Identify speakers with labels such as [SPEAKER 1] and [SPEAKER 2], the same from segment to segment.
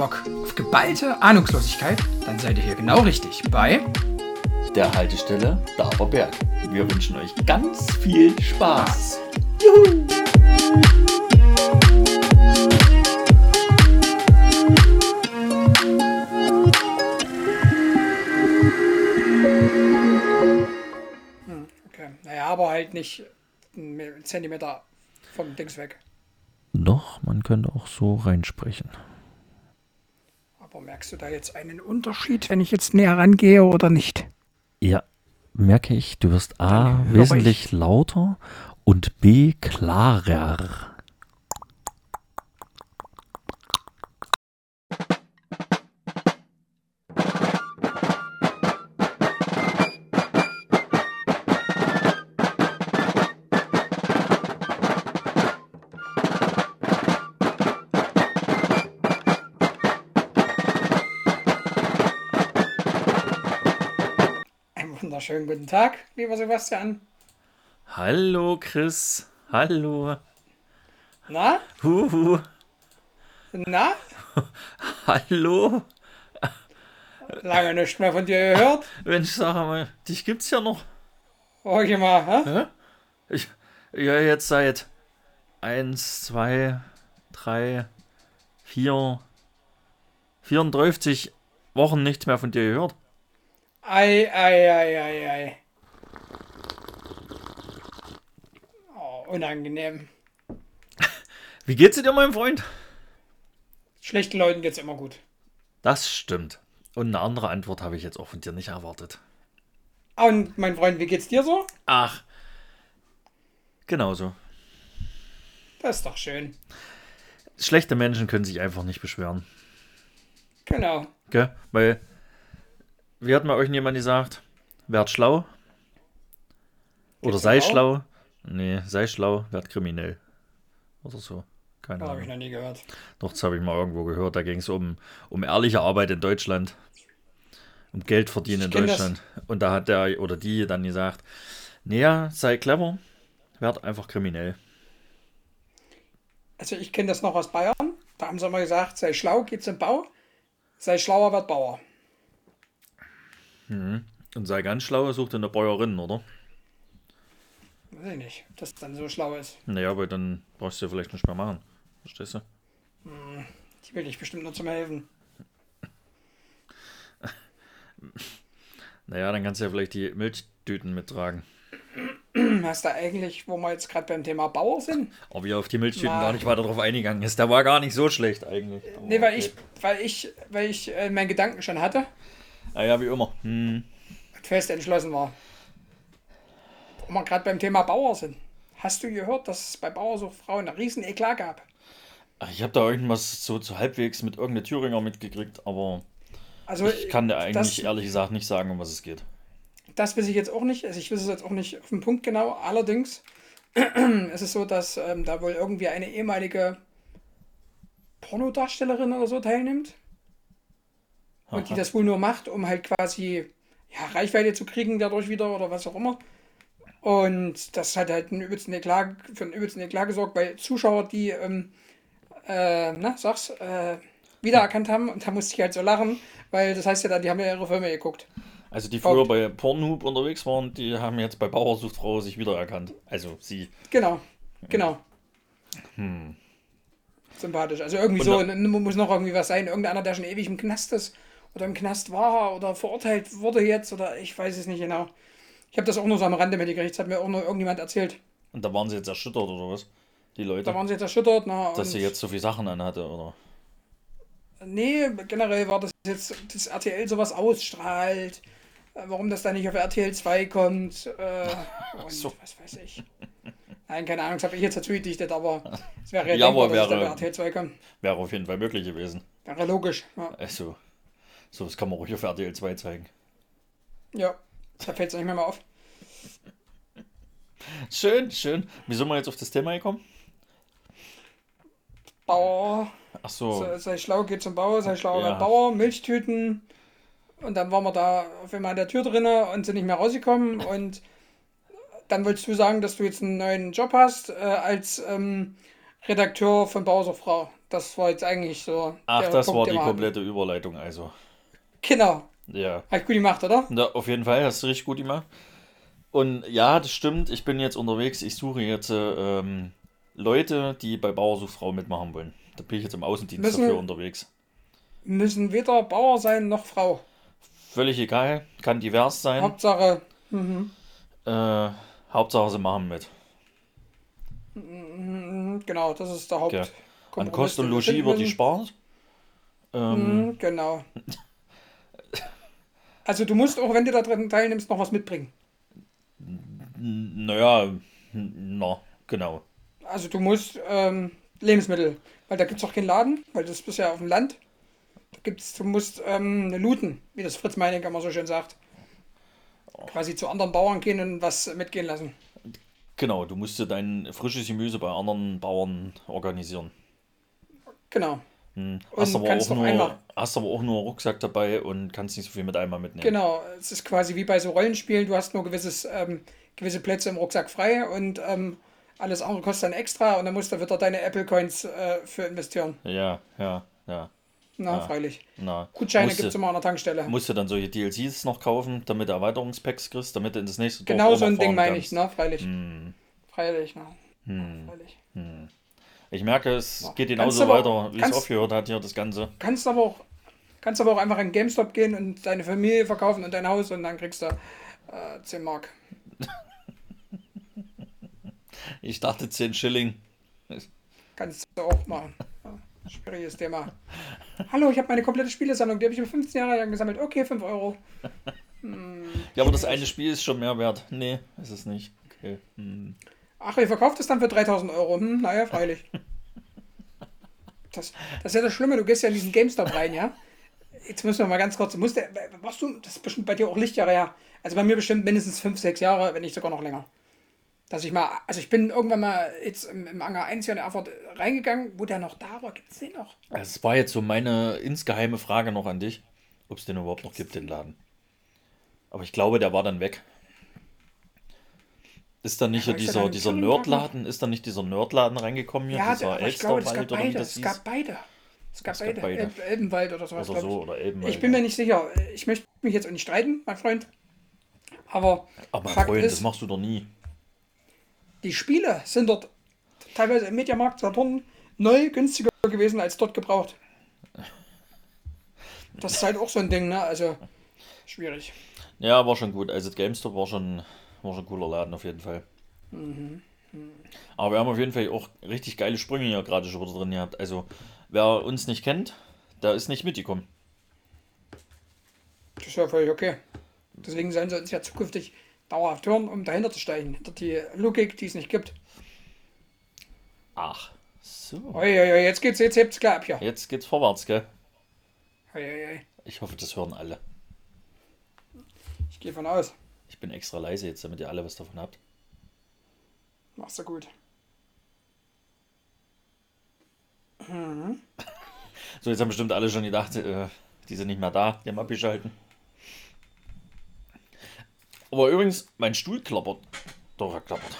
[SPEAKER 1] Bock auf geballte Ahnungslosigkeit? Dann seid ihr hier genau richtig bei
[SPEAKER 2] der Haltestelle Daberberg. Wir wünschen euch ganz viel Spaß. Juhu!
[SPEAKER 1] Hm, okay, naja, aber halt nicht einen Zentimeter vom Dings weg.
[SPEAKER 2] Doch, man könnte auch so reinsprechen.
[SPEAKER 1] Aber merkst du da jetzt einen Unterschied, wenn ich jetzt näher rangehe oder nicht?
[SPEAKER 2] Ja, merke ich. Du wirst A wesentlich ich. lauter und B klarer.
[SPEAKER 1] Schönen guten Tag, lieber Sebastian.
[SPEAKER 2] Hallo, Chris. Hallo.
[SPEAKER 1] Na?
[SPEAKER 2] Huhu.
[SPEAKER 1] Na?
[SPEAKER 2] Hallo.
[SPEAKER 1] Lange nicht mehr von dir gehört.
[SPEAKER 2] Wenn ich sage mal, dich gibt's ja noch.
[SPEAKER 1] Horch mal, hä?
[SPEAKER 2] Ich, ja, jetzt seit 1, 2, 3, 4, 34 Wochen nichts mehr von dir gehört.
[SPEAKER 1] Ei, ei, ei, ei, ei. Oh, unangenehm.
[SPEAKER 2] Wie geht's dir, mein Freund?
[SPEAKER 1] Schlechten Leuten geht's immer gut.
[SPEAKER 2] Das stimmt. Und eine andere Antwort habe ich jetzt auch von dir nicht erwartet.
[SPEAKER 1] Und mein Freund, wie geht's dir so?
[SPEAKER 2] Ach, genauso.
[SPEAKER 1] Das ist doch schön.
[SPEAKER 2] Schlechte Menschen können sich einfach nicht beschweren.
[SPEAKER 1] Genau.
[SPEAKER 2] Gell? Weil wie hat mal euch jemand gesagt? Werd schlau. Oder Gibt's sei schlau. Nee, sei schlau, werd kriminell. Oder so. Keine Ahnung.
[SPEAKER 1] Habe ich noch nie gehört.
[SPEAKER 2] Doch, das habe ich mal irgendwo gehört. Da ging es um, um ehrliche Arbeit in Deutschland. Um Geld verdienen in Deutschland. Das. Und da hat der oder die dann gesagt: Naja, sei clever, werd einfach kriminell.
[SPEAKER 1] Also, ich kenne das noch aus Bayern. Da haben sie immer gesagt: sei schlau, geh zum Bau. Sei schlauer, werd Bauer.
[SPEAKER 2] Mhm. Und sei ganz schlau, such dir eine Bäuerin, oder?
[SPEAKER 1] Weiß ich nicht, ob das dann so schlau ist.
[SPEAKER 2] Naja, aber dann brauchst du ja vielleicht nicht mehr machen. Verstehst du?
[SPEAKER 1] Hm, die will ich bestimmt nur zum Helfen.
[SPEAKER 2] naja, dann kannst du ja vielleicht die Milchtüten mittragen.
[SPEAKER 1] Hast du eigentlich, wo wir jetzt gerade beim Thema Bauer sind?
[SPEAKER 2] Ob ihr auf die Milchtüten Na, gar nicht weiter drauf eingegangen ist. Der war gar nicht so schlecht eigentlich.
[SPEAKER 1] Nee, weil okay. ich, weil ich, weil ich äh, meinen Gedanken schon hatte.
[SPEAKER 2] Ah ja, wie immer. Hm.
[SPEAKER 1] Fest entschlossen war. Wo wir gerade beim Thema Bauer sind. Hast du gehört, dass es bei Bauersuchtfrauen einen riesen Eklat gab?
[SPEAKER 2] Ich habe da irgendwas so zu halbwegs mit irgendeiner Thüringer mitgekriegt, aber also, ich kann dir eigentlich das, ehrlich gesagt nicht sagen, um was es geht.
[SPEAKER 1] Das weiß ich jetzt auch nicht. Also ich weiß es jetzt auch nicht auf den Punkt genau. Allerdings ist es so, dass ähm, da wohl irgendwie eine ehemalige Pornodarstellerin oder so teilnimmt. Und die das wohl nur macht, um halt quasi ja, Reichweite zu kriegen dadurch wieder oder was auch immer. Und das hat halt einen übelsten Eklat, für einen übelsten Eklat gesorgt, weil Zuschauer, die, ähm, äh, na, sag's, äh, wiedererkannt haben und da musste ich halt so lachen, weil das heißt ja dann, die haben ja ihre Filme geguckt.
[SPEAKER 2] Also die früher bei Pornhub unterwegs waren, die haben jetzt bei Bauersuchtfrau sich wiedererkannt. Also sie.
[SPEAKER 1] Genau, genau. Hm. Sympathisch. Also irgendwie und so, muss noch irgendwie was sein. Irgendeiner, der schon ewig im Knast ist oder im Knast war oder verurteilt wurde jetzt oder ich weiß es nicht genau. Ich habe das auch nur so am Rande mitgekriegt, das hat mir auch nur irgendjemand erzählt.
[SPEAKER 2] Und da waren sie jetzt erschüttert oder was? Die Leute?
[SPEAKER 1] Da waren sie jetzt erschüttert. Na,
[SPEAKER 2] Dass sie jetzt so viele Sachen anhatte, oder?
[SPEAKER 1] Nee, generell war das jetzt, dass RTL sowas ausstrahlt. Äh, warum das da nicht auf RTL 2 kommt. Äh, und so. was weiß ich. Nein, keine Ahnung, das habe ich jetzt dazu gedichtet, aber es wäre ja,
[SPEAKER 2] denkbar, wäre, dass es bei RTL 2 kommt. Wäre auf jeden Fall möglich gewesen.
[SPEAKER 1] Wäre logisch.
[SPEAKER 2] Ja. Also. So, das kann man ruhig auf RTL 2 zeigen.
[SPEAKER 1] Ja, da fällt es nicht mehr mal auf.
[SPEAKER 2] Schön, schön. Wie sind wir jetzt auf das Thema gekommen?
[SPEAKER 1] Bauer.
[SPEAKER 2] Ach so.
[SPEAKER 1] Sei, sei schlau, geht zum Bauer, sei schlau, ja. Bauer, Milchtüten. Und dann waren wir da auf einmal an der Tür drinnen und sind nicht mehr rausgekommen. Und dann wolltest du sagen, dass du jetzt einen neuen Job hast äh, als ähm, Redakteur von Bauer Frau. das war jetzt eigentlich so.
[SPEAKER 2] Ach, das Punkt, war die komplette Überleitung, also.
[SPEAKER 1] Genau.
[SPEAKER 2] Ja.
[SPEAKER 1] Hat gut gemacht, oder?
[SPEAKER 2] Ja, auf jeden Fall, hast du richtig gut gemacht. Und ja, das stimmt, ich bin jetzt unterwegs, ich suche jetzt ähm, Leute, die bei Bauersuchfrau mitmachen wollen. Da bin ich jetzt im Außendienst müssen, dafür unterwegs.
[SPEAKER 1] Müssen weder Bauer sein noch Frau.
[SPEAKER 2] Völlig egal, kann divers sein.
[SPEAKER 1] Hauptsache. Mhm.
[SPEAKER 2] Äh, Hauptsache, sie machen mit.
[SPEAKER 1] Mhm, genau, das ist der Haupt. Okay.
[SPEAKER 2] An Kost und Logis wird die spart.
[SPEAKER 1] Ähm, mhm, genau. Also du musst auch, wenn du da drin teilnimmst, noch was mitbringen.
[SPEAKER 2] Naja, na, genau.
[SPEAKER 1] Also du musst ähm, Lebensmittel, weil da gibt es auch keinen Laden, weil das ist ja auf dem Land. Da gibt's, du musst ähm, looten, wie das Fritz Meining immer so schön sagt. Quasi zu anderen Bauern gehen und was mitgehen lassen.
[SPEAKER 2] Genau, du musst dir dein frisches Gemüse bei anderen Bauern organisieren.
[SPEAKER 1] Genau.
[SPEAKER 2] Hm. Hast, aber auch nur, hast aber auch nur Rucksack dabei und kannst nicht so viel mit einmal mitnehmen.
[SPEAKER 1] Genau, es ist quasi wie bei so Rollenspielen, du hast nur gewisses, ähm, gewisse Plätze im Rucksack frei und ähm, alles andere kostet dann extra und dann musst du wieder deine Apple Coins äh, für investieren.
[SPEAKER 2] Ja, ja, ja.
[SPEAKER 1] Na, ja. freilich. Na. Gutscheine gibt es immer an der Tankstelle.
[SPEAKER 2] Musst du dann solche DLCs noch kaufen, damit du Erweiterungspacks kriegst, damit du in das nächste
[SPEAKER 1] Dorf Genau so ein Ding meine ich, ne? Freilich. Hm. Freilich, ne?
[SPEAKER 2] Hm. Freilich. Hm. Ich merke, es geht genauso weiter, wie es aufgehört hat hier, das Ganze.
[SPEAKER 1] Kannst aber auch, kannst aber auch einfach in GameStop gehen und deine Familie verkaufen und dein Haus und dann kriegst du äh, 10 Mark.
[SPEAKER 2] ich dachte 10 Schilling.
[SPEAKER 1] Kannst du auch machen. schwieriges Thema. Hallo, ich habe meine komplette Spielesammlung, die habe ich über 15 Jahre lang gesammelt. Okay, 5 Euro.
[SPEAKER 2] Hm, ja, aber das eine Spiel ist schon mehr wert. Nee, ist es nicht. Okay. Hm.
[SPEAKER 1] Ach, ihr verkauft es dann für 3000 Euro. Hm, naja, freilich. Das, das ist ja das Schlimme, du gehst ja in diesen GameStop rein, ja? Jetzt müssen wir mal ganz kurz. Musst der, machst du, das ist bestimmt bei dir auch Lichtjahre her. Also bei mir bestimmt mindestens 5, 6 Jahre, wenn nicht sogar noch länger. Dass ich mal, also ich bin irgendwann mal jetzt im, im Anger 1 hier in Erfurt reingegangen, wo der noch da war. Gibt es den noch?
[SPEAKER 2] Es war jetzt so meine insgeheime Frage noch an dich, ob es den überhaupt noch gibt, den Laden. Aber ich glaube, der war dann weg. Ist da nicht ja, dieser, dieser Nerdladen, ist da nicht dieser Nerdladen reingekommen hier?
[SPEAKER 1] Ja,
[SPEAKER 2] dieser
[SPEAKER 1] Elsterwald oder wie das hieß? Es gab beide. Es gab, es beide. beide. El Elbenwald oder sowas.
[SPEAKER 2] Oder so, oder Elbenwald.
[SPEAKER 1] Ich bin mir nicht sicher. Ich möchte mich jetzt auch nicht streiten, mein Freund. Aber.
[SPEAKER 2] Aber mein Fakt Freund, ist, das machst du doch nie.
[SPEAKER 1] Die Spiele sind dort teilweise im Mediamarkt Saturn neu günstiger gewesen als dort gebraucht. Das ist halt auch so ein Ding, ne? Also schwierig.
[SPEAKER 2] Ja, war schon gut. Also GameStop war schon war schon ein cooler Laden auf jeden Fall. Mhm. Aber wir haben auf jeden Fall auch richtig geile Sprünge hier gerade schon wieder drin gehabt. Also, wer uns nicht kennt, der ist nicht mitgekommen.
[SPEAKER 1] Das ist ja völlig okay. Deswegen sollen sie uns ja zukünftig dauerhaft hören, um dahinter zu steigen. Hinter die Logik, die es nicht gibt.
[SPEAKER 2] Ach, so.
[SPEAKER 1] Uiuiui, jetzt geht's, jetzt hebt's klar ab hier.
[SPEAKER 2] Jetzt geht's vorwärts, gell?
[SPEAKER 1] Uiuiui.
[SPEAKER 2] Ich hoffe, das hören alle.
[SPEAKER 1] Ich gehe von aus.
[SPEAKER 2] Ich bin extra leise jetzt, damit ihr alle was davon habt.
[SPEAKER 1] Machst du gut. Mhm.
[SPEAKER 2] So, jetzt haben bestimmt alle schon gedacht, äh, die sind nicht mehr da, die haben abgeschalten. Aber übrigens, mein Stuhl klappert. Doch, er klappert.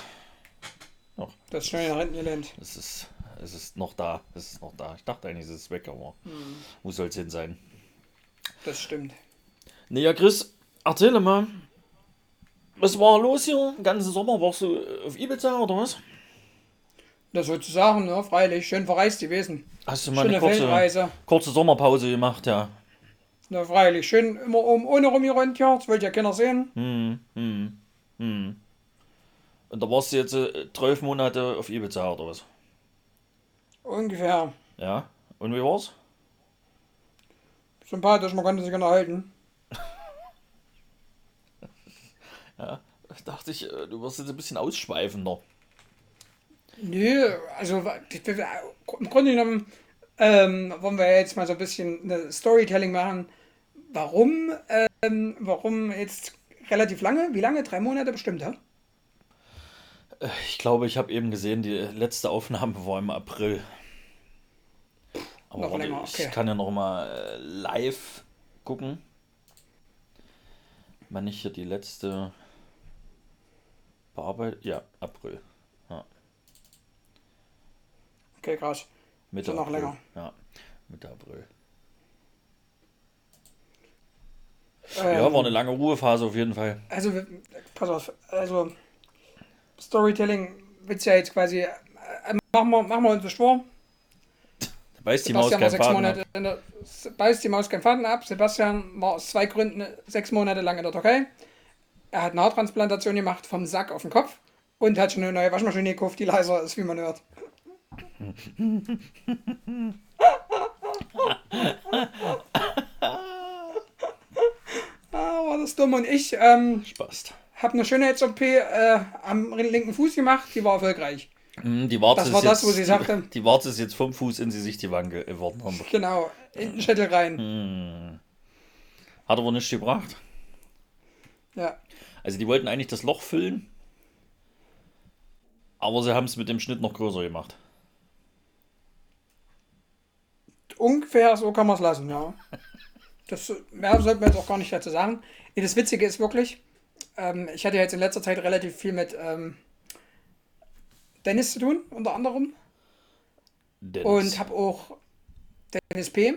[SPEAKER 1] Noch. Das ist schnell nach hinten gelernt.
[SPEAKER 2] Es ist, es ist noch da. Es ist noch da. Ich dachte eigentlich, es ist weg, aber hm. wo soll es hin sein?
[SPEAKER 1] Das stimmt.
[SPEAKER 2] Nee, ja, Chris, erzähle mal, was war los hier? Den ganzen Sommer warst du auf Ibiza oder was?
[SPEAKER 1] Das sozusagen, ne? Freilich. Schön verreist gewesen.
[SPEAKER 2] Hast du mal Schöne eine kurze, kurze Sommerpause gemacht, ja.
[SPEAKER 1] Na, freilich. Schön immer um ohne rumgerannt, ja. Das wollte ja keiner sehen.
[SPEAKER 2] Hm, hm, hm. Und da warst du jetzt äh, zwölf Monate auf Ibiza oder was?
[SPEAKER 1] Ungefähr.
[SPEAKER 2] Ja. Und wie war's?
[SPEAKER 1] Sympathisch, man konnte sich unterhalten.
[SPEAKER 2] Ja, dachte ich, äh, du wirst jetzt ein bisschen ausschweifender.
[SPEAKER 1] Nö, also im Grunde genommen ähm, wollen wir jetzt mal so ein bisschen eine Storytelling machen. Warum, ähm, warum jetzt relativ lange? Wie lange? Drei Monate bestimmt, ja?
[SPEAKER 2] Äh, ich glaube, ich habe eben gesehen, die letzte Aufnahme war im April. Aber noch länger, okay. ich kann ja noch mal äh, live gucken. Wann ich hier die letzte Bearbeitet, ja, April. Ja.
[SPEAKER 1] Okay, krass.
[SPEAKER 2] Mitte
[SPEAKER 1] noch
[SPEAKER 2] April.
[SPEAKER 1] länger.
[SPEAKER 2] Ja, Mitte April.
[SPEAKER 1] Ähm,
[SPEAKER 2] ja, war eine lange Ruhephase auf jeden Fall.
[SPEAKER 1] Also, pass auf, also Storytelling willst ja jetzt quasi, äh, machen wir, machen wir uns schwor.
[SPEAKER 2] Beißt die Maus kein Faden
[SPEAKER 1] Monate
[SPEAKER 2] ab.
[SPEAKER 1] in der, beißt die Maus keinen Faden ab. Sebastian war aus zwei Gründen sechs Monate lang in der Türkei. Er hat eine Haartransplantation gemacht vom Sack auf den Kopf und hat schon eine neue Waschmaschine gekauft, die leiser ist, wie man hört. ah, war das dumm. Und ich ähm,
[SPEAKER 2] Spaß.
[SPEAKER 1] habe eine Schönheits-OP äh, am linken Fuß gemacht, die war erfolgreich.
[SPEAKER 2] Hm, Die Warze
[SPEAKER 1] Das war
[SPEAKER 2] ist
[SPEAKER 1] das,
[SPEAKER 2] jetzt,
[SPEAKER 1] wo sie sagte-
[SPEAKER 2] Die, die Warze ist jetzt vom Fuß in sie sich die Wange geworden. haben.
[SPEAKER 1] Genau, in den Schädel rein.
[SPEAKER 2] Hm. Hat aber nichts gebracht.
[SPEAKER 1] Ja.
[SPEAKER 2] Also die wollten eigentlich das Loch füllen. Aber sie haben es mit dem Schnitt noch größer gemacht.
[SPEAKER 1] Ungefähr so kann man es lassen, ja. Das mehr sollte man jetzt auch gar nicht dazu sagen. Das Witzige ist wirklich, ähm, ich hatte jetzt in letzter Zeit relativ viel mit ähm, Dennis zu tun, unter anderem.
[SPEAKER 2] Dennis.
[SPEAKER 1] Und habe auch Dennis P.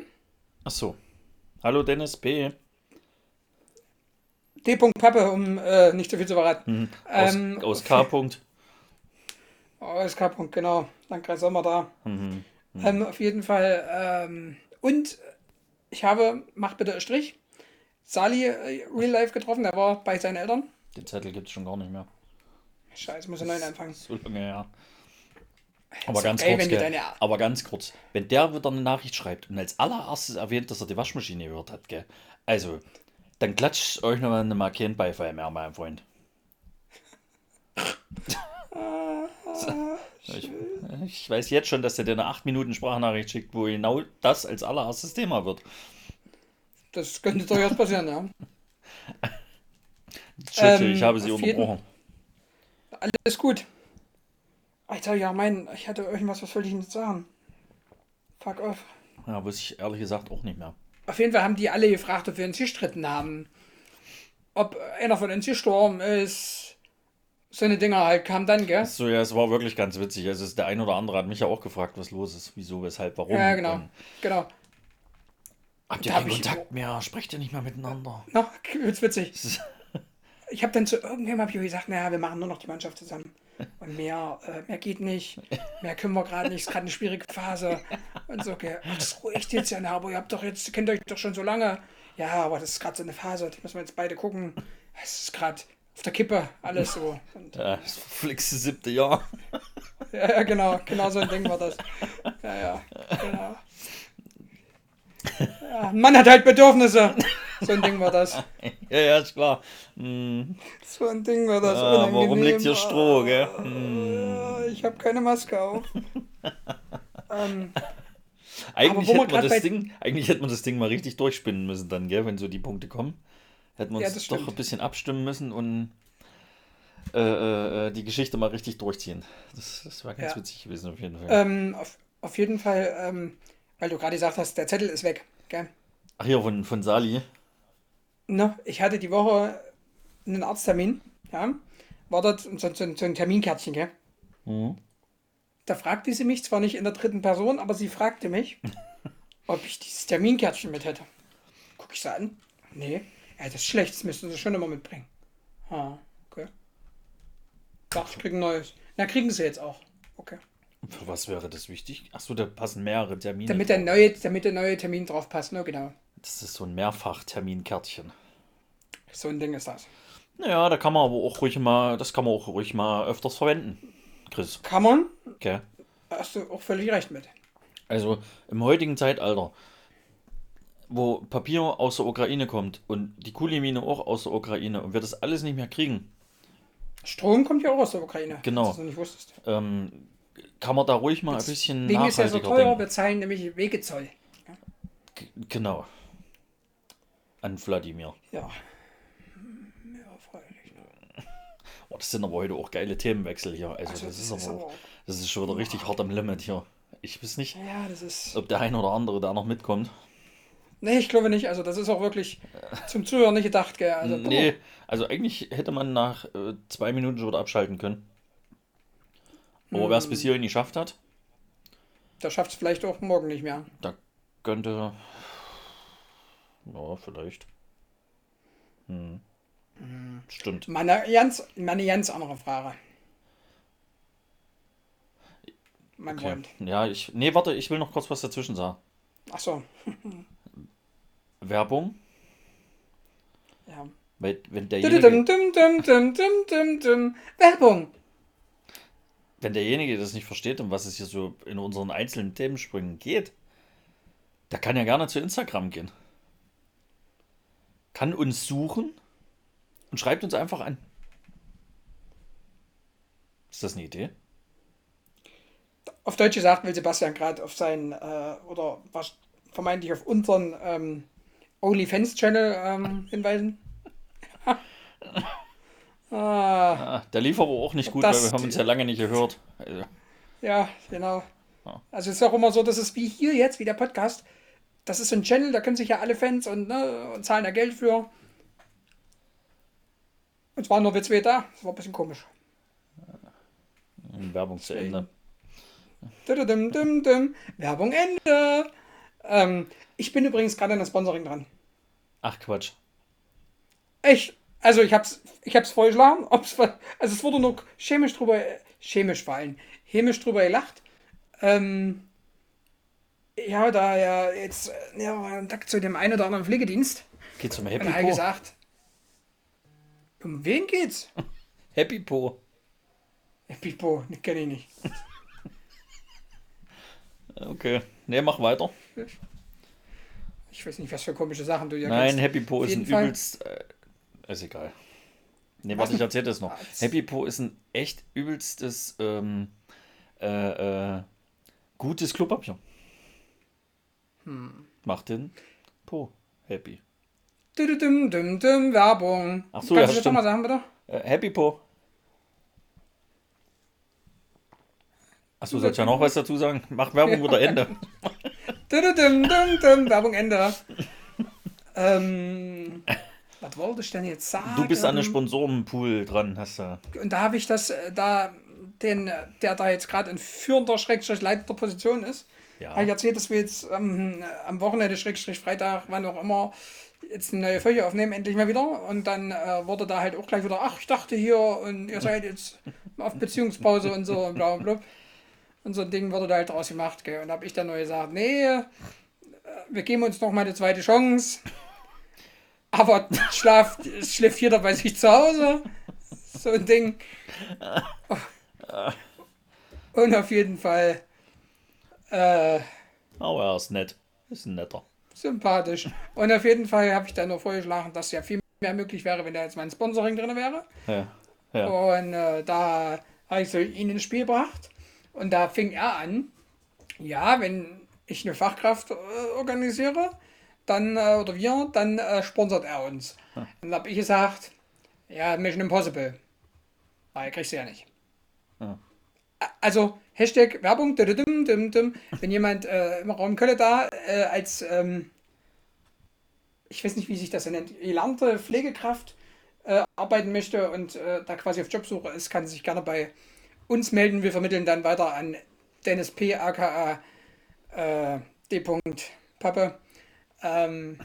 [SPEAKER 2] Ach so. Hallo Dennis P.
[SPEAKER 1] D. Pappe, um äh, nicht zu viel zu verraten.
[SPEAKER 2] Aus,
[SPEAKER 1] Ähm,
[SPEAKER 2] aus K. -Punkt.
[SPEAKER 1] Aus K. -Punkt, genau. Landkreis Sommer da.
[SPEAKER 2] Mhm.
[SPEAKER 1] Ähm, auf jeden Fall. Ähm, und ich habe, mach bitte einen Strich, Sali äh, Real Life getroffen. Der war bei seinen Eltern.
[SPEAKER 2] Den Zettel gibt es schon gar nicht mehr.
[SPEAKER 1] Scheiße, muss ich neu anfangen.
[SPEAKER 2] So lange her. Aber ganz
[SPEAKER 1] okay,
[SPEAKER 2] kurz,
[SPEAKER 1] deine-
[SPEAKER 2] aber ganz kurz. Wenn der wieder eine Nachricht schreibt und als allererstes erwähnt, dass er die Waschmaschine gehört hat, gell? Also, dann klatscht euch noch mal mal keinen Beifall mehr, mein Freund. Ich, ich weiß jetzt schon, dass er dir eine 8 Minuten Sprachnachricht schickt, wo genau das als allererstes Thema wird.
[SPEAKER 1] Das könnte durchaus passieren, ja.
[SPEAKER 2] Entschuldige,
[SPEAKER 1] Ähm,
[SPEAKER 2] ich habe sie
[SPEAKER 1] auf jeden-
[SPEAKER 2] unterbrochen.
[SPEAKER 1] Alles gut. Alter, ja, mein, ich hatte irgendwas, was wollte ich denn jetzt sagen? Fuck off.
[SPEAKER 2] Ja, wusste ich ehrlich gesagt auch nicht mehr.
[SPEAKER 1] Auf jeden Fall haben die alle gefragt, ob wir uns gestritten haben. Ob einer von uns gestorben ist. So eine Dinger halt kam dann, gell?
[SPEAKER 2] So, ja, es war wirklich ganz witzig. Also, der ein oder andere hat mich ja auch gefragt, was los ist, wieso, weshalb, warum.
[SPEAKER 1] Ja, genau.
[SPEAKER 2] Und
[SPEAKER 1] Genau.
[SPEAKER 2] habt ihr
[SPEAKER 1] Da hab
[SPEAKER 2] keinen
[SPEAKER 1] ich-
[SPEAKER 2] Kontakt mehr? Sprecht ihr nicht mehr miteinander?
[SPEAKER 1] Na, wird's witzig. Ich habe dann zu irgendjemandem hab gesagt, naja, wir machen nur noch die Mannschaft zusammen. Und mehr, äh, mehr geht nicht. Mehr können wir gerade nicht. Es ist gerade eine schwierige Phase. Und so, okay, ach, das ruhig jetzt ja, aber ihr habt doch jetzt, kennt euch doch schon so lange. Ja, aber das ist gerade so eine Phase, die müssen wir jetzt beide gucken. Es ist gerade auf der Kippe, alles so. Und,
[SPEAKER 2] Ja, das verflixte siebte Jahr.
[SPEAKER 1] ja, ja, genau, genau so ein Ding war das. Ja, ja, genau. Ja, Mann hat halt Bedürfnisse. So ein Ding war das.
[SPEAKER 2] ja, ja, ist klar. Hm.
[SPEAKER 1] So ein Ding war das.
[SPEAKER 2] Ah, warum liegt hier Stroh, gell? Hm.
[SPEAKER 1] Ja, Ich habe keine Maske auf. ähm,
[SPEAKER 2] Eigentlich, hätte man das Ding, eigentlich hätte man das Ding mal richtig durchspinnen müssen dann, gell, wenn so die Punkte kommen. Hätten wir
[SPEAKER 1] Ja,
[SPEAKER 2] uns
[SPEAKER 1] das
[SPEAKER 2] doch
[SPEAKER 1] stimmt.
[SPEAKER 2] ein bisschen abstimmen müssen und äh, äh, äh, die Geschichte mal richtig durchziehen. Das, das war ganz
[SPEAKER 1] Ja.
[SPEAKER 2] witzig gewesen auf jeden Fall.
[SPEAKER 1] ähm, auf, auf jeden Fall, ähm, weil du gerade gesagt hast, der Zettel ist weg. Gell?
[SPEAKER 2] Ach hier, von, von Sali.
[SPEAKER 1] Ne, ich hatte die Woche einen Arzttermin. Ja, war dort so, so, so ein Terminkärtchen. Gell?
[SPEAKER 2] Mhm.
[SPEAKER 1] Da fragte sie mich zwar nicht in der dritten Person, aber sie fragte mich, ob ich dieses Terminkärtchen mit hätte. Guck ich sie an. Nee, ja, das ist schlecht, das müssten sie schon immer mitbringen. Ah, okay. Dachte, ich kriege ein neues. Na, kriegen sie jetzt auch. Okay.
[SPEAKER 2] Für was wäre das wichtig? Achso, da passen mehrere Termine.
[SPEAKER 1] Damit der neue, damit der neue Termin drauf passt, ne, genau.
[SPEAKER 2] Das ist so ein Mehrfach-Terminkärtchen.
[SPEAKER 1] So ein Ding ist das.
[SPEAKER 2] Naja, da kann man aber auch ruhig mal, das kann man auch ruhig mal öfters verwenden. Chris,
[SPEAKER 1] Kann man,
[SPEAKER 2] gell?
[SPEAKER 1] hast du auch völlig recht mit.
[SPEAKER 2] Also im heutigen Zeitalter, wo Papier aus der Ukraine kommt und die Kulimine auch aus der Ukraine und wir das alles nicht mehr kriegen,
[SPEAKER 1] Strom kommt ja auch aus der Ukraine.
[SPEAKER 2] Genau.
[SPEAKER 1] Was du nicht wusstest.
[SPEAKER 2] ähm, kann man da ruhig mal ein bisschen
[SPEAKER 1] Wegen ist ja so
[SPEAKER 2] nachhaltiger
[SPEAKER 1] teuer,
[SPEAKER 2] denken.
[SPEAKER 1] wir zahlen nämlich Wegezoll.
[SPEAKER 2] G- Genau. An Wladimir.
[SPEAKER 1] Ja. Ja, freilich.
[SPEAKER 2] Oh, das sind aber heute auch geile Themenwechsel hier. Also,
[SPEAKER 1] Also,
[SPEAKER 2] das, ist aber,
[SPEAKER 1] aber
[SPEAKER 2] auch, das ist schon wieder richtig hart am Limit hier. Ich weiß nicht,
[SPEAKER 1] Ja, das ist.
[SPEAKER 2] ob der ein oder andere da noch mitkommt.
[SPEAKER 1] Nee, ich glaube nicht. Also, das ist auch wirklich zum Zuhören nicht gedacht, gell? Also,
[SPEAKER 2] nee, also eigentlich hätte man nach äh, zwei Minuten schon wieder abschalten können. Aber wer es bis hierhin geschafft hat,
[SPEAKER 1] der schafft es vielleicht auch morgen nicht mehr.
[SPEAKER 2] Da könnte. Ja, vielleicht. Hm. Stimmt.
[SPEAKER 1] Meine ganz, meine ganz andere Frage.
[SPEAKER 2] Mein okay. Freund. Ja, ich. Nee, warte, ich will noch kurz was dazwischen sagen.
[SPEAKER 1] Ach so.
[SPEAKER 2] Werbung.
[SPEAKER 1] Ja.
[SPEAKER 2] Weil, wenn derjenige.
[SPEAKER 1] Werbung.
[SPEAKER 2] Wenn derjenige das nicht versteht, um was es hier so in unseren einzelnen Themensprüngen geht, der kann ja gerne zu Instagram gehen. Kann uns suchen und schreibt uns einfach an. Ist das eine Idee?
[SPEAKER 1] Auf Deutsch gesagt will Sebastian gerade auf seinen, äh, oder was vermeintlich auf unseren ähm, OnlyFans-Channel ähm, hinweisen.
[SPEAKER 2] ah, der lief aber auch nicht gut, weil wir haben uns ja lange nicht gehört. Also.
[SPEAKER 1] Ja, genau. Also es ist auch immer so, dass es wie hier jetzt, wie der Podcast, das ist so ein Channel, da können sich ja alle Fans und, ne, und zahlen da Geld für. Und es waren nur wir zwei da. Das war ein bisschen komisch.
[SPEAKER 2] Werbung zu Ende.
[SPEAKER 1] Dum, dum, dum, Werbung Ende. Ähm, ich bin übrigens gerade an der Sponsoring dran.
[SPEAKER 2] Ach Quatsch.
[SPEAKER 1] Ich, also ich hab's, ich hab's vorgeschlagen. Ob's, also es wurde nur chemisch drüber, chemisch vor allem, chemisch drüber gelacht. Ähm, ja, da ja jetzt ja, Kontakt zu dem einen oder anderen Pflegedienst.
[SPEAKER 2] Geht zum Happy
[SPEAKER 1] Po. Und gesagt, um wen geht's?
[SPEAKER 2] Happy Po.
[SPEAKER 1] Happy Po, ne, kenne ich nicht.
[SPEAKER 2] okay, ne, mach weiter.
[SPEAKER 1] Ich weiß nicht, was für komische Sachen du
[SPEAKER 2] hier Nein, kennst. Happy Po ist ein Fall. übelst. Äh, ist egal. Ne, was ich erzähle das noch. Happy Po ist ein echt übelstes, ähm, äh, äh, gutes Klopapier. Hm. Macht den Po happy.
[SPEAKER 1] Dum, dum, dum, dum, Werbung.
[SPEAKER 2] Ach so, Kannst
[SPEAKER 1] ja, du das nochmal sagen, bitte?
[SPEAKER 2] Äh, happy Po. Achso, soll ich ja noch was dazu sagen? Macht Werbung oder Ende.
[SPEAKER 1] dum, dum, dum, dum, Werbung Ende. ähm, was wollte ich denn jetzt sagen?
[SPEAKER 2] Du bist an einem Sponsorenpool dran, hast du.
[SPEAKER 1] Und da habe ich das, äh, da, den, der da jetzt gerade in führender, schrägstrich leitender Position ist, ja. habe ich erzählt, dass wir jetzt ähm, am Wochenende, schrägstrich Freitag, wann auch immer, jetzt eine neue Folge aufnehmen, endlich mal wieder. Und dann äh, wurde da halt auch gleich wieder, ach, ich dachte hier und ihr seid jetzt auf Beziehungspause und so und bla bla. Und so ein Ding wurde da halt draus gemacht. Gell. Und habe ich dann neu gesagt, nee, äh, wir geben uns noch mal eine zweite Chance. Aber schlaf, schläft jeder bei sich zu Hause. So ein Ding. Und auf jeden Fall. Äh,
[SPEAKER 2] oh, er ist nett. Ist ein netter
[SPEAKER 1] sympathisch. Und auf jeden Fall habe ich dann noch vorgeschlagen, dass ja viel mehr möglich wäre, wenn da jetzt mein Sponsoring drin wäre.
[SPEAKER 2] Ja. ja.
[SPEAKER 1] Und äh, da habe ich so ihn ins Spiel gebracht. Und da fing er an, ja, wenn ich eine Fachkraft äh, organisiere, dann, äh, oder wir, dann äh, sponsert er uns. Hm. Dann habe ich gesagt, ja, Mission Impossible. Weil kriegst du ja nicht. Hm. Also, Hashtag Werbung, wenn jemand äh, im Raum Köln da äh, als, ähm, ich weiß nicht, wie sich das nennt, gelernte Pflegekraft äh, arbeiten möchte und äh, da quasi auf Jobsuche ist, kann sich gerne bei uns melden. Wir vermitteln dann weiter an Dennis P. aka äh, D. Pappe. Ähm,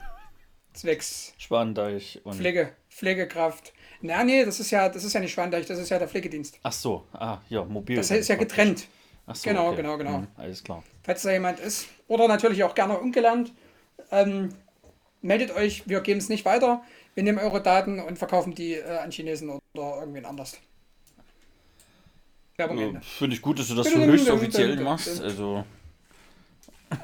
[SPEAKER 1] zwecks
[SPEAKER 2] Schwandeich
[SPEAKER 1] und Pflege, Pflegekraft. Na, nee, das ist ja, das ist ja nicht Schwandeich, das ist ja der Pflegedienst.
[SPEAKER 2] Ach so, ah, ja, mobil.
[SPEAKER 1] Das ist ja getrennt.
[SPEAKER 2] So,
[SPEAKER 1] genau,
[SPEAKER 2] okay.
[SPEAKER 1] genau, genau.
[SPEAKER 2] Hm, alles klar.
[SPEAKER 1] Falls da jemand ist. Oder natürlich auch gerne ungelernt. Ähm, meldet euch, wir geben es nicht weiter. Wir nehmen eure Daten und verkaufen die äh, an Chinesen oder irgendwen anders.
[SPEAKER 2] Werbung äh, Finde ich gut, dass du das so höchst offiziell machst. Also.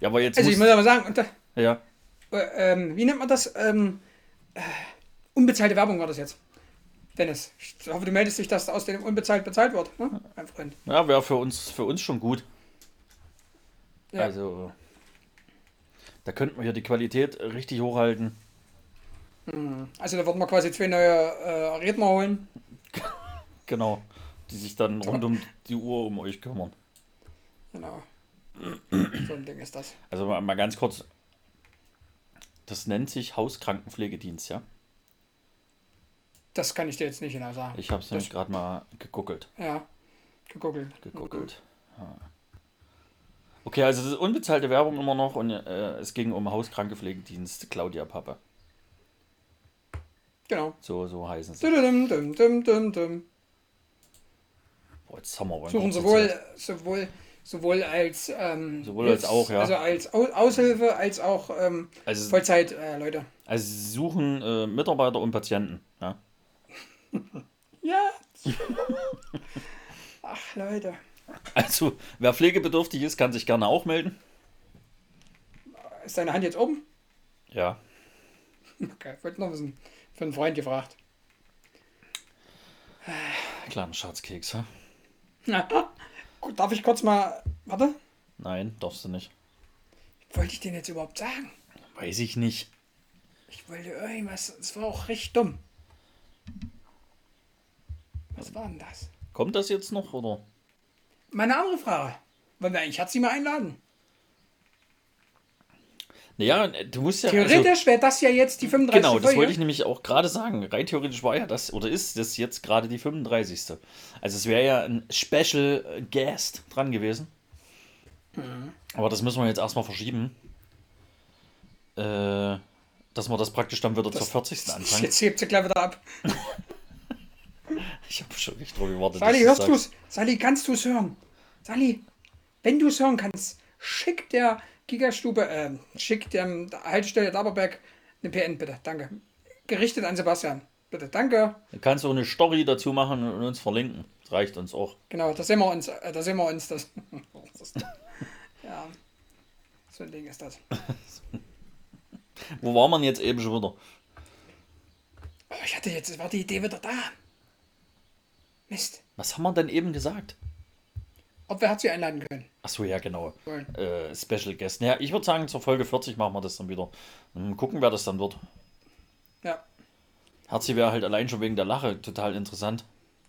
[SPEAKER 2] ja, aber jetzt.
[SPEAKER 1] Also, ich muss aber sagen, da,
[SPEAKER 2] ja.
[SPEAKER 1] Äh, ähm, wie nennt man das? Ähm, äh, unbezahlte Werbung war das jetzt. Dennis, ich hoffe, du meldest dich, dass aus dem unbezahlt bezahlt wird, ne? mein Freund.
[SPEAKER 2] Ja, wäre für uns, für uns schon gut. Ja. Also, da könnten wir hier die Qualität richtig hochhalten.
[SPEAKER 1] Hm. Also, da würden wir quasi zwei neue äh, Redner holen.
[SPEAKER 2] genau, die sich dann rund um die Uhr um euch kümmern.
[SPEAKER 1] Genau. so ein Ding ist das.
[SPEAKER 2] Also, mal, mal ganz kurz. Das nennt sich Hauskrankenpflegedienst, ja?
[SPEAKER 1] Das kann ich dir jetzt nicht genau sagen.
[SPEAKER 2] Ich habe es nämlich gerade mal gegoogelt.
[SPEAKER 1] Ja, gegoogelt.
[SPEAKER 2] Gegoogelt. Ja. Okay, also das ist unbezahlte Werbung immer noch und äh, es ging um Hauskrankenpflegedienst Claudia Pappe.
[SPEAKER 1] Genau.
[SPEAKER 2] So, so heißen sie.
[SPEAKER 1] Dum, dum, dum, dum.
[SPEAKER 2] Boah, jetzt haben wir
[SPEAKER 1] Suchen sowohl, sowohl, sowohl als ähm,
[SPEAKER 2] Sowohl als auch, ja.
[SPEAKER 1] Also als Au Aushilfe als auch ähm,
[SPEAKER 2] Also,
[SPEAKER 1] Vollzeit äh, Leute.
[SPEAKER 2] also sie suchen äh, Mitarbeiter und Patienten. Ja?
[SPEAKER 1] Ja. Ach Leute.
[SPEAKER 2] Also, wer pflegebedürftig ist, kann sich gerne auch melden.
[SPEAKER 1] Ist deine Hand jetzt oben?
[SPEAKER 2] Ja.
[SPEAKER 1] Okay, wollte noch wissen. Für einen Freund gefragt.
[SPEAKER 2] Kleiner Schatzkeks, hä?
[SPEAKER 1] Gut, darf ich kurz mal. Warte.
[SPEAKER 2] Nein, darfst du nicht.
[SPEAKER 1] Wollte ich den jetzt überhaupt sagen?
[SPEAKER 2] Weiß ich nicht.
[SPEAKER 1] Ich wollte irgendwas. Das war auch recht dumm. Was war denn das?
[SPEAKER 2] Kommt das jetzt noch, oder?
[SPEAKER 1] Meine andere Frage. Wollen wir eigentlich Hatzi mal einladen?
[SPEAKER 2] Naja, du musst ja. also-
[SPEAKER 1] Theoretisch wäre das ja jetzt die 35.
[SPEAKER 2] Genau, das
[SPEAKER 1] Folge.
[SPEAKER 2] wollte ich nämlich auch gerade sagen. Rein theoretisch war ja das, oder ist das jetzt gerade die 35. Also es wäre ja ein Special Guest dran gewesen.
[SPEAKER 1] Mhm.
[SPEAKER 2] Aber das müssen wir jetzt erstmal verschieben. Äh, dass wir das praktisch dann wieder zur 40. anfangen.
[SPEAKER 1] Jetzt hebt sie gleich wieder ab.
[SPEAKER 2] Ich habe schon nicht drauf gewartet.
[SPEAKER 1] Sally, hörst
[SPEAKER 2] du
[SPEAKER 1] du
[SPEAKER 2] sagst.
[SPEAKER 1] es? Sally, kannst du es hören? Sally, wenn du es hören kannst, schick der Gigastube, äh, schick der, der Haltestelle Daberberg eine PN, bitte. Danke. Gerichtet an Sebastian. Bitte, danke.
[SPEAKER 2] Du kannst auch eine Story dazu machen und uns verlinken. Das reicht uns auch.
[SPEAKER 1] Genau, da sehen wir uns. Äh, da sehen wir uns das. das ja. So ein Ding ist das.
[SPEAKER 2] Wo war man jetzt eben schon wieder?
[SPEAKER 1] Oh, ich hatte jetzt, war die Idee wieder da. Mist.
[SPEAKER 2] Was haben wir denn eben gesagt?
[SPEAKER 1] Ob wir Hatzi einladen können.
[SPEAKER 2] Achso, ja, genau. Äh, Special Guest. Naja, ich würde sagen, zur Folge 40 machen wir das dann wieder. Und gucken, wer das dann wird.
[SPEAKER 1] Ja.
[SPEAKER 2] Herzi wäre halt allein schon wegen der Lache total interessant.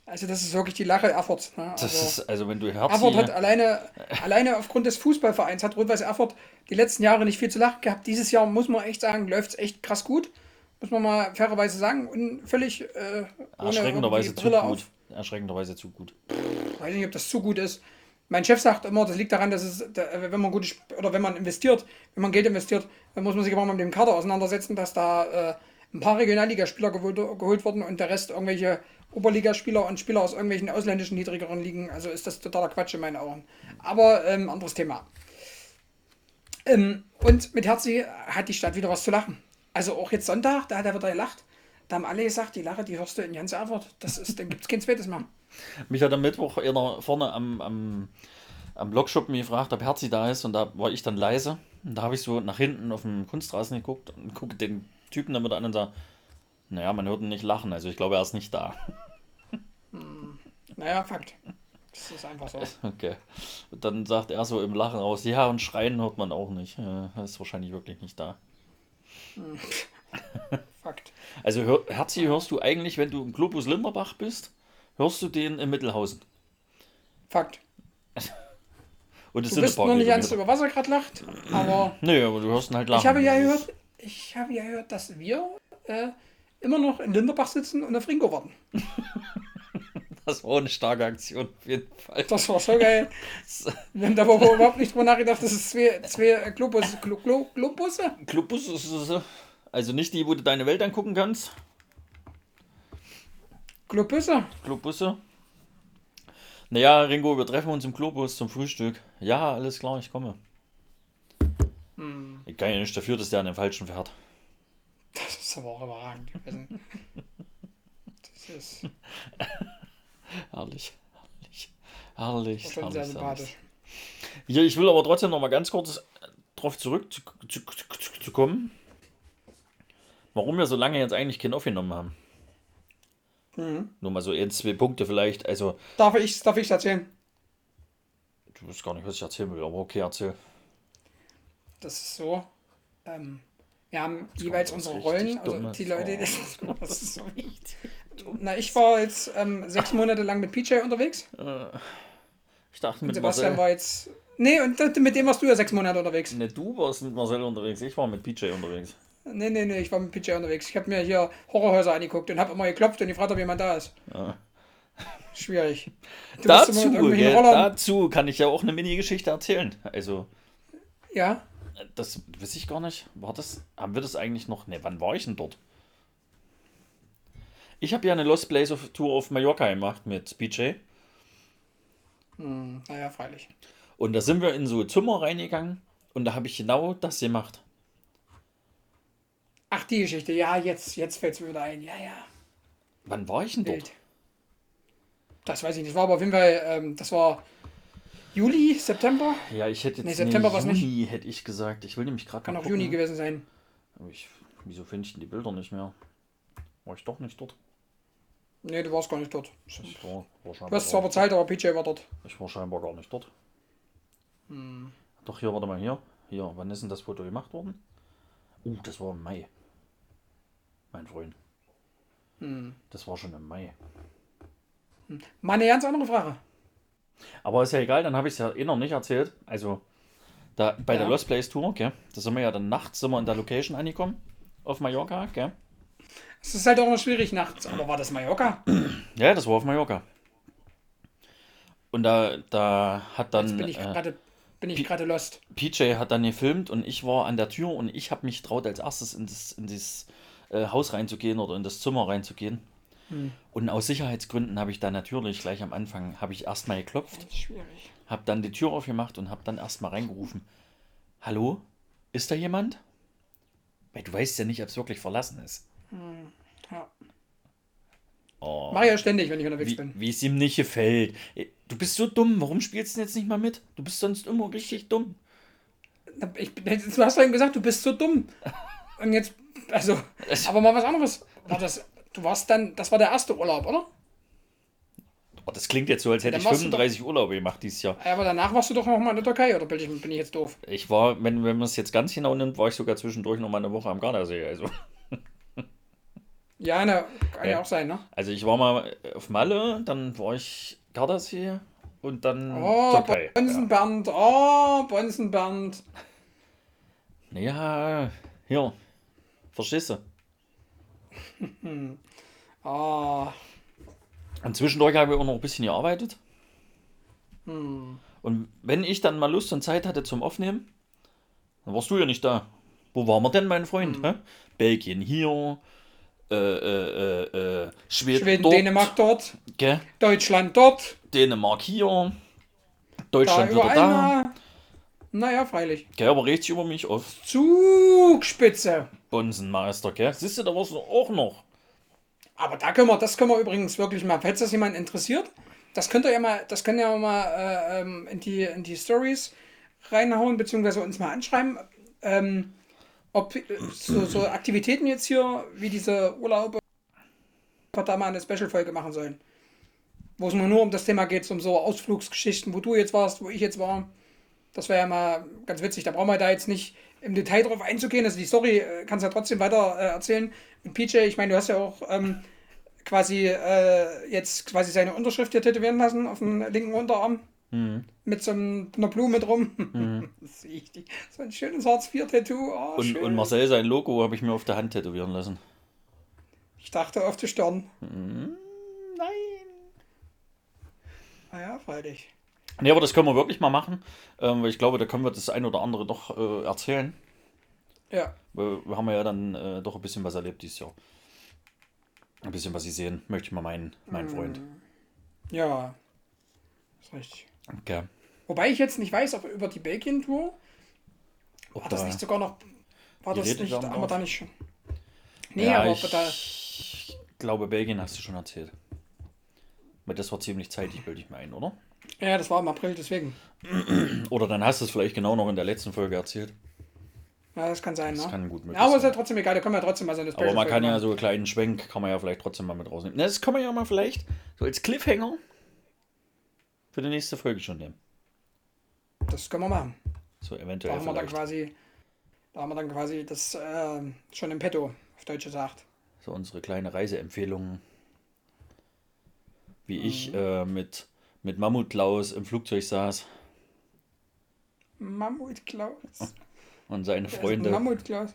[SPEAKER 1] Also das ist wirklich die Lache Erfurt. Ne?
[SPEAKER 2] Das
[SPEAKER 1] Also,
[SPEAKER 2] ist, also wenn du
[SPEAKER 1] Erfurt hat
[SPEAKER 2] Herzi.
[SPEAKER 1] alleine, alleine aufgrund des Fußballvereins hat Rot-Weiß Erfurt die letzten Jahre nicht viel zu lachen gehabt. Dieses Jahr muss man echt sagen, läuft es echt krass gut. Muss man mal fairerweise sagen. Und völlig äh, ohne
[SPEAKER 2] Erschreckenderweise zu gut. Erschreckenderweise zu gut.
[SPEAKER 1] Ich weiß nicht, ob das zu gut ist. Mein Chef sagt immer, das liegt daran, dass es, wenn man gute Sp- oder wenn man investiert, wenn man Geld investiert, dann muss man sich mal mit dem Kader auseinandersetzen, dass da äh, ein paar Regionalligaspieler geholt, geholt wurden und der Rest irgendwelche Oberligaspieler und Spieler aus irgendwelchen ausländischen niedrigeren Ligen. Also ist das totaler Quatsch in meinen Augen. Aber ähm, anderes Thema. Ähm, und mit Herzi hat die Stadt wieder was zu lachen. Also auch jetzt Sonntag, da hat er wieder gelacht. Da haben alle gesagt, die Lache, die hörst du in ganz Erfurt. Das ist, dann gibt es kein zweites mehr.
[SPEAKER 2] Mich hat am Mittwoch einer vorne am, am, am Blogschuppen gefragt, ob Herzi da ist und da war ich dann leise. Und da habe ich so nach hinten auf dem Kunstrasen geguckt und gucke den Typen damit an und sage, naja, man hört ihn nicht lachen, also ich glaube, er ist nicht da.
[SPEAKER 1] Naja, Fakt. Das ist einfach so.
[SPEAKER 2] Okay. Und dann sagt er so im Lachen raus, ja, und schreien hört man auch nicht. Er ist wahrscheinlich wirklich nicht da.
[SPEAKER 1] Fakt.
[SPEAKER 2] Also hör, Herzi hörst du eigentlich, wenn du im Globus Linderbach bist, hörst du den in Mittelhausen.
[SPEAKER 1] Fakt.
[SPEAKER 2] Und es
[SPEAKER 1] Du
[SPEAKER 2] sind
[SPEAKER 1] bist noch nicht ganz über Wasser gerade lacht, aber
[SPEAKER 2] Nee, aber du hörst ihn halt lachen.
[SPEAKER 1] ich habe ja gehört, ich habe ja gehört, dass wir äh, immer noch in Linderbach sitzen und auf Ringo warten.
[SPEAKER 2] Das war eine starke Aktion auf jeden Fall.
[SPEAKER 1] Das war so geil. Wir haben da überhaupt nicht drüber nachgedacht, dass es zwei, zwei Globus, Glo, Glo, Globusse.
[SPEAKER 2] Globus ist es, also nicht die, wo du deine Welt angucken kannst.
[SPEAKER 1] Globusse.
[SPEAKER 2] Globusse. Naja, Ringo, wir treffen uns im Globus zum Frühstück. Ja, alles klar, ich komme.
[SPEAKER 1] Hm,
[SPEAKER 2] Ich kann ja nicht dafür, dass der an den falschen fährt.
[SPEAKER 1] das ist aber auch überragend gewesen. Das ist
[SPEAKER 2] Herrlich, herrlich, herrlich.
[SPEAKER 1] schon sehr
[SPEAKER 2] herrlich, herrlich.
[SPEAKER 1] sympathisch.
[SPEAKER 2] Hier, ich will aber trotzdem noch mal ganz kurz drauf zurück zu, zu, zu, zu kommen, warum wir so lange jetzt eigentlich keinen aufgenommen haben.
[SPEAKER 1] Mhm.
[SPEAKER 2] Nur mal so ein, zwei Punkte vielleicht. Also,
[SPEAKER 1] Darf ich darf erzählen?
[SPEAKER 2] du weißt gar nicht, was ich erzählen will, aber okay, erzähl.
[SPEAKER 1] Das ist so. Ähm, wir haben jeweils
[SPEAKER 2] was
[SPEAKER 1] unsere Rollen, also die Leute,
[SPEAKER 2] vor.
[SPEAKER 1] das ist so wichtig. Na, ich war jetzt ähm, sechs Monate lang mit PJ unterwegs.
[SPEAKER 2] Ich dachte
[SPEAKER 1] Und
[SPEAKER 2] mit
[SPEAKER 1] Sebastian
[SPEAKER 2] Marcel.
[SPEAKER 1] war jetzt. Nee, und mit dem warst du ja sechs Monate unterwegs.
[SPEAKER 2] Ne, du warst mit Marcel unterwegs, ich war mit PJ unterwegs.
[SPEAKER 1] Nee, nee, nee, ich war mit PJ unterwegs. Ich habe mir hier Horrorhäuser angeguckt und habe immer geklopft und gefragt, ob jemand da ist. Schwierig.
[SPEAKER 2] Du dazu, ja, dazu kann ich ja auch eine Mini-Geschichte erzählen. Also.
[SPEAKER 1] Ja.
[SPEAKER 2] Das weiß ich gar nicht. War das. Haben wir das eigentlich noch. Ne, wann war ich denn dort? Ich habe ja eine Lost Place of Tour auf Mallorca gemacht mit BJ.
[SPEAKER 1] Hm, naja, freilich.
[SPEAKER 2] Und da sind wir in so Zimmer reingegangen und da habe ich genau das gemacht.
[SPEAKER 1] Ach, die Geschichte. Ja, jetzt, jetzt fällt es mir wieder ein. Ja, ja.
[SPEAKER 2] Wann war ich denn dort?
[SPEAKER 1] Das weiß ich nicht. Das war aber auf jeden Fall, ähm, das war Juli, September?
[SPEAKER 2] Ja, ich hätte jetzt nee, September nee, Juni, nicht. hätte ich gesagt. Ich will nämlich gerade
[SPEAKER 1] Kann auch gucken. Juni gewesen sein.
[SPEAKER 2] Ich, wieso finde ich denn die Bilder nicht mehr? War ich doch nicht dort?
[SPEAKER 1] Nee, du warst gar nicht dort. War, war du hast zwar bezahlt, aber PJ war dort.
[SPEAKER 2] Ich war scheinbar gar nicht dort. Hm. Doch, hier, warte mal, hier. Hier, wann ist denn das Foto gemacht worden? Uh, das war im Mai. Mein Freund. Hm. Das war schon im Mai.
[SPEAKER 1] Hm. Mal eine ganz andere Frage.
[SPEAKER 2] Aber ist ja egal, dann habe ich es ja eh noch nicht erzählt. Also, da bei ja. der Lost Place Tour, gell, da sind wir ja dann nachts sind wir in der Location angekommen. Auf Mallorca, gell?
[SPEAKER 1] Es ist halt auch noch schwierig nachts. Aber war das Mallorca?
[SPEAKER 2] Ja, das war auf Mallorca. Und da, da hat dann.
[SPEAKER 1] Jetzt bin ich gerade bin ich gerade lost.
[SPEAKER 2] PJ hat dann gefilmt und ich war an der Tür und ich habe mich traut, als erstes in das, in das äh, Haus reinzugehen oder in das Zimmer reinzugehen. Hm. Und aus Sicherheitsgründen habe ich da natürlich gleich am Anfang habe ich erstmal geklopft. Habe dann die Tür aufgemacht und habe dann erstmal reingerufen. Hallo? Ist da jemand? Weil du weißt ja nicht, ob es wirklich verlassen ist. Hm. Ja.
[SPEAKER 1] Oh. Mach ja ständig, wenn ich unterwegs
[SPEAKER 2] wie,
[SPEAKER 1] bin.
[SPEAKER 2] Wie es ihm nicht gefällt. Du bist so dumm, warum spielst du denn jetzt nicht mal mit? Du bist sonst immer richtig dumm.
[SPEAKER 1] Ich, du hast vorhin gesagt, du bist so dumm. Und jetzt, also, aber mal was anderes. War das, du warst dann, das war der erste Urlaub, oder?
[SPEAKER 2] Oh, das klingt jetzt so, als hätte ich 35 doch, Urlaube gemacht dieses Jahr.
[SPEAKER 1] Ja, aber danach warst du doch noch mal in der Türkei, oder bin ich, bin ich jetzt doof?
[SPEAKER 2] Ich war, wenn, wenn man es jetzt ganz genau nimmt, war ich sogar zwischendurch noch mal eine Woche am Gardasee. Also.
[SPEAKER 1] Ja, na, kann ja. ja auch sein, ne?
[SPEAKER 2] Also ich war mal auf Malle, dann war ich Gardasee und dann
[SPEAKER 1] oh, Türkei. Bonsenbernd, ja. oh, Bonsenbernd.
[SPEAKER 2] Ja, hier. Verstehst du?
[SPEAKER 1] oh.
[SPEAKER 2] Und zwischendurch habe ich auch noch ein bisschen gearbeitet. Hm. Und wenn ich dann mal Lust und Zeit hatte zum Aufnehmen, dann warst du ja nicht da. Wo waren wir denn, mein Freund? Hm. Belgien hier, äh, äh, äh, Schweden,
[SPEAKER 1] Schweden dort, Dänemark dort,
[SPEAKER 2] gell?
[SPEAKER 1] Deutschland dort,
[SPEAKER 2] Dänemark hier, Deutschland da wieder da.
[SPEAKER 1] Naja, freilich.
[SPEAKER 2] Gell, aber redet sich über mich auf.
[SPEAKER 1] Zugspitze.
[SPEAKER 2] Bonsenmeister, gell? Siehst du, da warst du auch noch.
[SPEAKER 1] Aber da können wir, das können wir übrigens wirklich mal, falls das jemand interessiert, das könnt ihr ja mal, das könnt ihr ja mal äh, ähm, in die, in die Stories reinhauen, beziehungsweise uns mal anschreiben. Ähm, ob äh, so, so Aktivitäten jetzt hier, wie diese Urlaube, da mal eine Special-Folge machen sollen. Wo es nur um das Thema geht, um so Ausflugsgeschichten, wo du jetzt warst, wo ich jetzt war. Das wäre ja mal ganz witzig. Da brauchen wir da jetzt nicht im Detail drauf einzugehen. Also die Story äh, kannst du ja trotzdem weiter äh, erzählen. Und PJ, ich meine, du hast ja auch ähm, quasi äh, jetzt quasi seine Unterschrift hier tätowieren lassen auf dem linken Unterarm. Mhm. Mit so einer Blume drum. Mhm. so ein schönes Hartz-IV-Tattoo. Oh,
[SPEAKER 2] und, und, Marcel, sein Logo habe ich mir auf der Hand tätowieren lassen.
[SPEAKER 1] Ich dachte auf die Stirn.
[SPEAKER 2] Mhm. Nein.
[SPEAKER 1] Naja, freilich.
[SPEAKER 2] Nee, aber das können wir wirklich mal machen. Ähm, weil ich glaube, da können wir das ein oder andere doch äh, erzählen.
[SPEAKER 1] Ja.
[SPEAKER 2] Wir, wir haben ja dann äh, doch ein bisschen was erlebt dieses Jahr. Ein bisschen was Sie sehen, möchte ich mal meinen, mein Freund.
[SPEAKER 1] Ja. Ist richtig.
[SPEAKER 2] Okay.
[SPEAKER 1] Wobei ich jetzt nicht weiß, ob über die Belgien-Tour. War da das nicht sogar noch. War das nicht. Haben wir da nicht schon.
[SPEAKER 2] Nee, ja, aber ich da. Ich glaube, Belgien hast du schon erzählt. Weil das war ziemlich zeitig, bilde ich mir ein, oder?
[SPEAKER 1] Ja, das war im April, deswegen.
[SPEAKER 2] Oder dann hast du es vielleicht genau noch in der letzten Folge erzählt.
[SPEAKER 1] Ja, das kann sein,
[SPEAKER 2] das
[SPEAKER 1] ne?
[SPEAKER 2] kann gut
[SPEAKER 1] möglich Ja, aber ist ja trotzdem egal, da können wir ja trotzdem mal so eine
[SPEAKER 2] Aber man kann ja so einen kleinen Schwenk, kann man ja vielleicht trotzdem mal mit rausnehmen. Das kann man ja mal vielleicht so als Cliffhanger für die nächste Folge schon nehmen.
[SPEAKER 1] Das können wir machen.
[SPEAKER 2] So eventuell.
[SPEAKER 1] Da haben wir dann quasi, da haben wir dann quasi das äh, schon im Petto, auf Deutsch gesagt.
[SPEAKER 2] So unsere kleine Reiseempfehlungen. Wie mhm. ich äh, mit, mit Mammut Klaus im Flugzeug saß.
[SPEAKER 1] Mammut Klaus.
[SPEAKER 2] Und seine Freunde.
[SPEAKER 1] Mammut Klaus.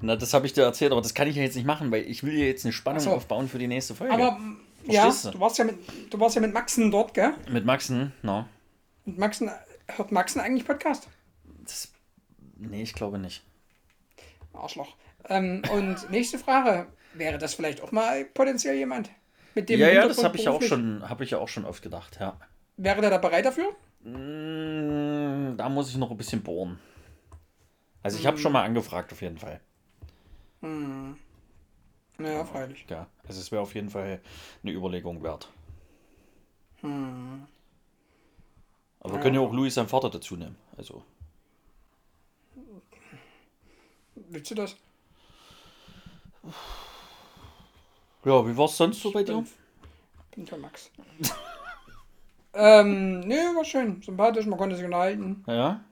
[SPEAKER 2] Na, das habe ich dir erzählt, aber das kann ich ja jetzt nicht machen, weil ich will ja jetzt eine Spannung so. aufbauen für die nächste Folge.
[SPEAKER 1] Aber Verstehst ja, du? Du warst ja, mit, du warst ja mit Maxen dort, gell?
[SPEAKER 2] Mit Maxen, no.
[SPEAKER 1] Mit Maxen, hört Maxen eigentlich Podcast?
[SPEAKER 2] Das, nee, ich glaube nicht.
[SPEAKER 1] Arschloch. Ähm, und nächste Frage. Wäre das vielleicht auch mal potenziell jemand?
[SPEAKER 2] Mit dem ja, ja, das habe ich, auch schon, hab ich ja auch schon oft gedacht, ja.
[SPEAKER 1] Wäre der da bereit dafür?
[SPEAKER 2] Mm, da muss ich noch ein bisschen bohren. Also ich hm. habe schon mal angefragt, auf jeden Fall.
[SPEAKER 1] Hm. Naja, freilich.
[SPEAKER 2] Ja, also es wäre auf jeden Fall eine Überlegung wert. Hm. Aber wir können ja auch Louis seinen Vater dazu nehmen. Also.
[SPEAKER 1] Willst du das?
[SPEAKER 2] Ja, wie war es sonst so bei dir?
[SPEAKER 1] Bin der Max. ähm, ne, war schön. Sympathisch, man konnte sich unterhalten.
[SPEAKER 2] Ja?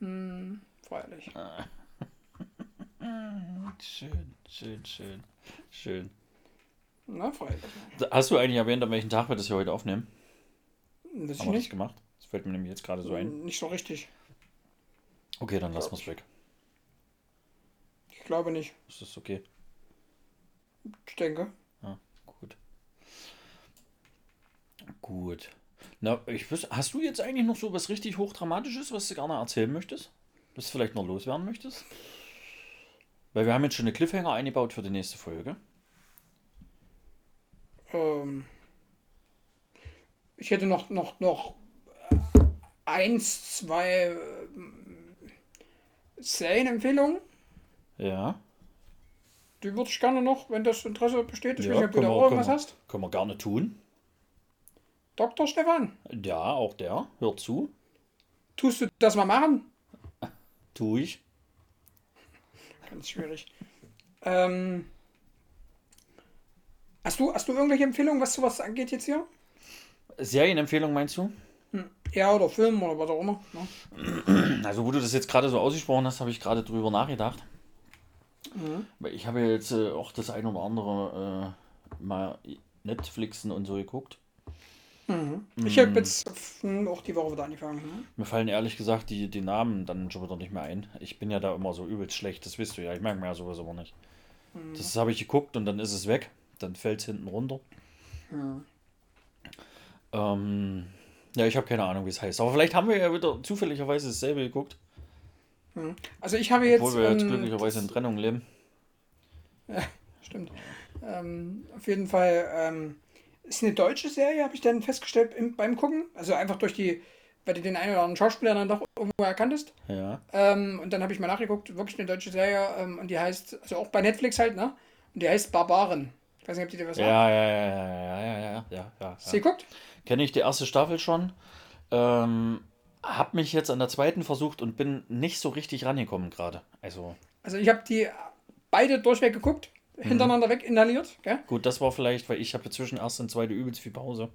[SPEAKER 1] Hm, freilich.
[SPEAKER 2] schön, schön, schön. Schön.
[SPEAKER 1] Na, freilich.
[SPEAKER 2] Hast du eigentlich erwähnt, an welchem Tag wir das hier heute aufnehmen?
[SPEAKER 1] Das Haben wir nicht.
[SPEAKER 2] das gemacht? Das fällt mir nämlich jetzt gerade so ein.
[SPEAKER 1] Nicht so richtig.
[SPEAKER 2] Okay, dann lassen wir es weg.
[SPEAKER 1] Ich glaube nicht.
[SPEAKER 2] Ist das okay?
[SPEAKER 1] Ich denke.
[SPEAKER 2] Ja, gut. Gut. Na, ich wüs hast du jetzt eigentlich noch so was richtig hochdramatisches, was du gerne erzählen möchtest? Was du vielleicht noch loswerden möchtest? Weil wir haben jetzt schon eine Cliffhanger eingebaut für die nächste Folge.
[SPEAKER 1] Ähm, ich hätte noch, noch, noch eins, zwei äh, Serienempfehlungen.
[SPEAKER 2] Ja.
[SPEAKER 1] Die würde ich gerne noch, wenn das Interesse besteht. Ich ja, weiß nicht, ob du irgendwas hast.
[SPEAKER 2] Können wir gerne tun.
[SPEAKER 1] Dr. Stefan?
[SPEAKER 2] Ja, auch der. Hört zu.
[SPEAKER 1] Tust du das mal machen?
[SPEAKER 2] Tu ich.
[SPEAKER 1] Ganz schwierig. Ähm, hast, du, hast du irgendwelche Empfehlungen, was sowas angeht jetzt hier?
[SPEAKER 2] Serienempfehlung meinst du?
[SPEAKER 1] Hm. Ja, oder Film oder was auch immer.
[SPEAKER 2] Ne? Also, wo du das jetzt gerade so ausgesprochen hast, habe ich gerade drüber nachgedacht. Mhm. Ich habe jetzt äh, auch das ein oder andere äh, mal Netflixen und so geguckt.
[SPEAKER 1] Mhm. Ich habe jetzt auch die Woche wieder angefangen. Ne?
[SPEAKER 2] Mir fallen ehrlich gesagt die, die Namen dann schon wieder nicht mehr ein. Ich bin ja da immer so übelst schlecht, das wisst du ja. Ich merke mir ja sowas aber nicht. Mhm. Das habe ich geguckt und dann ist es weg. Dann fällt es hinten runter. Mhm. Ähm, ja, ich habe keine Ahnung, wie es heißt. Aber vielleicht haben wir ja wieder zufälligerweise dasselbe geguckt.
[SPEAKER 1] Mhm. Also ich habe jetzt.
[SPEAKER 2] Obwohl wir jetzt ähm, glücklicherweise in Trennung leben.
[SPEAKER 1] Ja, stimmt. Ähm, auf jeden Fall ähm, ist eine deutsche Serie, habe ich dann festgestellt im, beim Gucken. Also einfach durch die, weil du den einen oder anderen Schauspieler dann doch irgendwo erkanntest.
[SPEAKER 2] Ja.
[SPEAKER 1] Ähm, und dann habe ich mal nachgeguckt, wirklich eine deutsche Serie ähm, und die heißt, also auch bei Netflix halt, ne? Und die heißt Barbaren. Ich weiß nicht, ob die dir was
[SPEAKER 2] sagt. Ja, ja, ja, ja, ja, ja, ja, ja. ja.
[SPEAKER 1] Sie guckt?
[SPEAKER 2] Kenne ich die erste Staffel schon. Ähm, hab mich jetzt an der zweiten versucht und bin nicht so richtig rangekommen gerade. Also.
[SPEAKER 1] Also ich habe die beide durchweg geguckt, mhm. hintereinander mhm. weg inhaliert. Gell?
[SPEAKER 2] Gut, das war vielleicht, weil ich habe zwischen erste und zweite übelst viel Pause.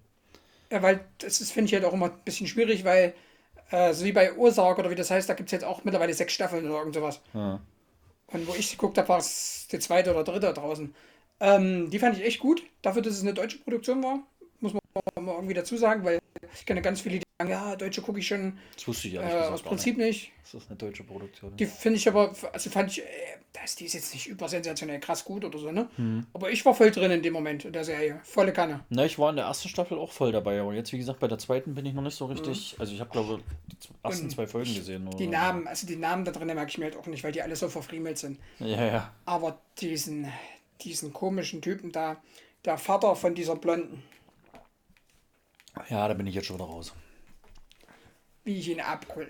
[SPEAKER 1] Ja, weil das finde ich halt auch immer ein bisschen schwierig, weil äh, so wie bei Ursache oder wie das heißt, da gibt es jetzt auch mittlerweile sechs Staffeln oder irgend sowas. Ja. Und wo ich geguckt habe, war es die zweite oder dritte draußen. Ähm, die fand ich echt gut, dafür, dass es eine deutsche Produktion war muss man mal irgendwie dazu sagen, weil ich kenne ganz viele, die ja, Deutsche gucke ich schon.
[SPEAKER 2] Das wusste ich ja
[SPEAKER 1] äh, aus Prinzip nicht. nicht.
[SPEAKER 2] Das ist eine deutsche Produktion.
[SPEAKER 1] Die finde ich aber, also fand ich, äh, das, die ist jetzt nicht übersensationell krass gut oder so, ne? Hm. Aber ich war voll drin in dem Moment in der Serie. Volle Kanne.
[SPEAKER 2] Na, ich war in der ersten Staffel auch voll dabei, aber jetzt, wie gesagt, bei der zweiten bin ich noch nicht so richtig. Hm. Also ich habe, glaube die ersten Und zwei Folgen gesehen.
[SPEAKER 1] Oder? Die Namen, also die Namen da drin merke ich mir halt auch nicht, weil die alle so verfriemelt sind.
[SPEAKER 2] Ja, ja.
[SPEAKER 1] Aber diesen, diesen komischen Typen da, der Vater von dieser Blonden.
[SPEAKER 2] Ja, da bin ich jetzt schon wieder raus.
[SPEAKER 1] Wie ich ihn abhole.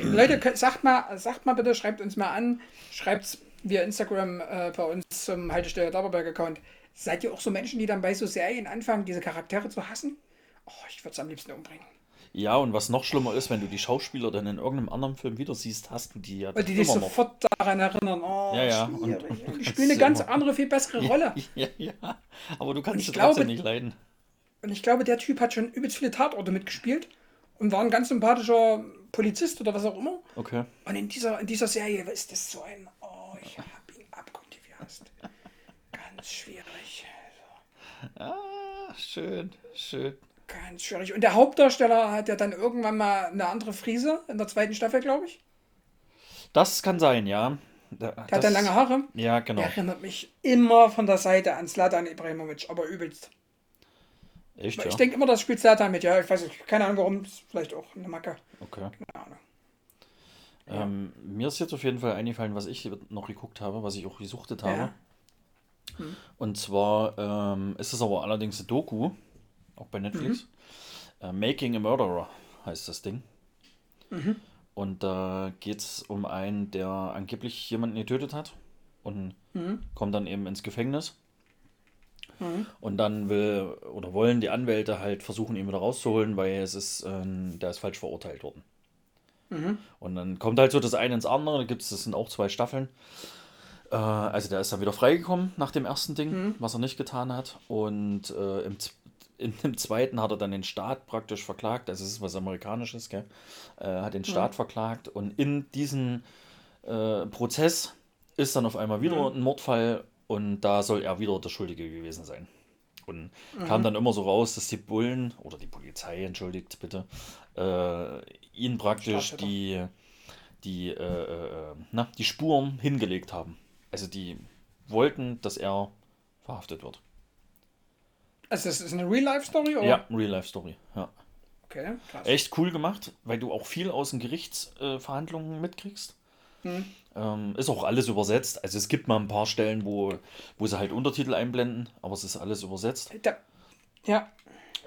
[SPEAKER 1] Leute, sagt mal, sagt mal bitte, schreibt uns mal an, schreibt via Instagram äh, bei uns zum Haltestelle Dauerberg-Account. Seid ihr auch so Menschen, die dann bei so Serien anfangen, diese Charaktere zu hassen? Oh, ich würde es am liebsten umbringen.
[SPEAKER 2] Ja, und was noch schlimmer ist, wenn du die Schauspieler dann in irgendeinem anderen Film wieder siehst, hast du die ja.
[SPEAKER 1] Weil die dich sofort noch. daran erinnern. Oh,
[SPEAKER 2] ja, ja. Und, und
[SPEAKER 1] die spielen eine ganz andere, viel bessere Rolle.
[SPEAKER 2] Ja, ja. Aber du kannst es trotzdem nicht leiden.
[SPEAKER 1] Und ich glaube, der Typ hat schon übelst viele Tatorte mitgespielt und war ein ganz sympathischer Polizist oder was auch immer.
[SPEAKER 2] Okay.
[SPEAKER 1] Und in dieser, in dieser Serie ist das so ein, oh, ich hab ihn gehasst. Ganz schwierig.
[SPEAKER 2] So. Ah, schön, schön.
[SPEAKER 1] Ganz schwierig. Und der Hauptdarsteller hat ja dann irgendwann mal eine andere Frise in der zweiten Staffel, glaube ich.
[SPEAKER 2] Das kann sein, ja.
[SPEAKER 1] Der, der hat dann lange Haare.
[SPEAKER 2] Ja, genau.
[SPEAKER 1] Der erinnert mich immer von der Seite an Slatan Ibrahimovic, aber übelst. Echt, ja? Ich denke immer, das spielt Zlatan mit, ja. Ich weiß nicht, keine Ahnung warum, vielleicht auch eine Macke. Okay. Keine Ahnung.
[SPEAKER 2] Ähm, mir ist jetzt auf jeden Fall eingefallen, was ich noch geguckt habe, was ich auch gesuchtet habe. Ja. Hm. Und zwar ähm, ist es aber allerdings eine Doku, auch bei Netflix. Mhm. Äh, Making a Murderer heißt das Ding. Mhm. Und da geht es um einen, der angeblich jemanden getötet hat und mhm. kommt dann eben ins Gefängnis. Mhm. Und dann will oder wollen die Anwälte halt versuchen, ihn wieder rauszuholen, weil es ist, äh, der ist falsch verurteilt worden. Mhm. Und dann kommt halt so das eine ins andere, da gibt es, das sind auch zwei Staffeln. Äh, also der ist dann wieder freigekommen nach dem ersten Ding, mhm. was er nicht getan hat. Und äh, im, in dem zweiten hat er dann den Staat praktisch verklagt, also es ist was Amerikanisches, gell? Äh, hat den Staat mhm. verklagt und in diesem äh, Prozess ist dann auf einmal wieder mhm. ein Mordfall und da soll er wieder der Schuldige gewesen sein. Und mhm. kam dann immer so raus, dass die Bullen, oder die Polizei, entschuldigt bitte, äh, ihn praktisch die, die, äh, äh, na, die Spuren hingelegt haben. Also die wollten, dass er verhaftet wird.
[SPEAKER 1] Also das ist eine Real-Life-Story?
[SPEAKER 2] Ja, Real-Life-Story, ja. Okay, krass. Echt cool gemacht, weil du auch viel aus den Gerichtsverhandlungen mitkriegst. Hm. Ähm, ist auch alles übersetzt. Also es gibt mal ein paar Stellen, wo, wo sie halt Untertitel einblenden, aber es ist alles übersetzt. Da, ja.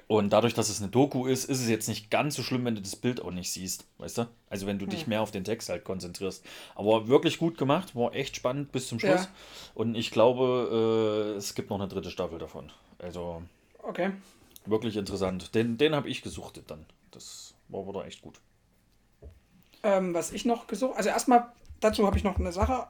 [SPEAKER 2] Und dadurch, dass es eine Doku ist, ist es jetzt nicht ganz so schlimm, wenn du das Bild auch nicht siehst, weißt du? Also wenn du hm. dich mehr auf den Text halt konzentrierst. Aber wirklich gut gemacht, war echt spannend bis zum Schluss. Ja. Und ich glaube, äh, es gibt noch eine dritte Staffel davon. Also okay. wirklich interessant. Den, den habe ich gesuchtet dann. Das war wieder echt gut.
[SPEAKER 1] Ähm, was ich noch gesucht, also erstmal dazu habe ich noch eine Sache.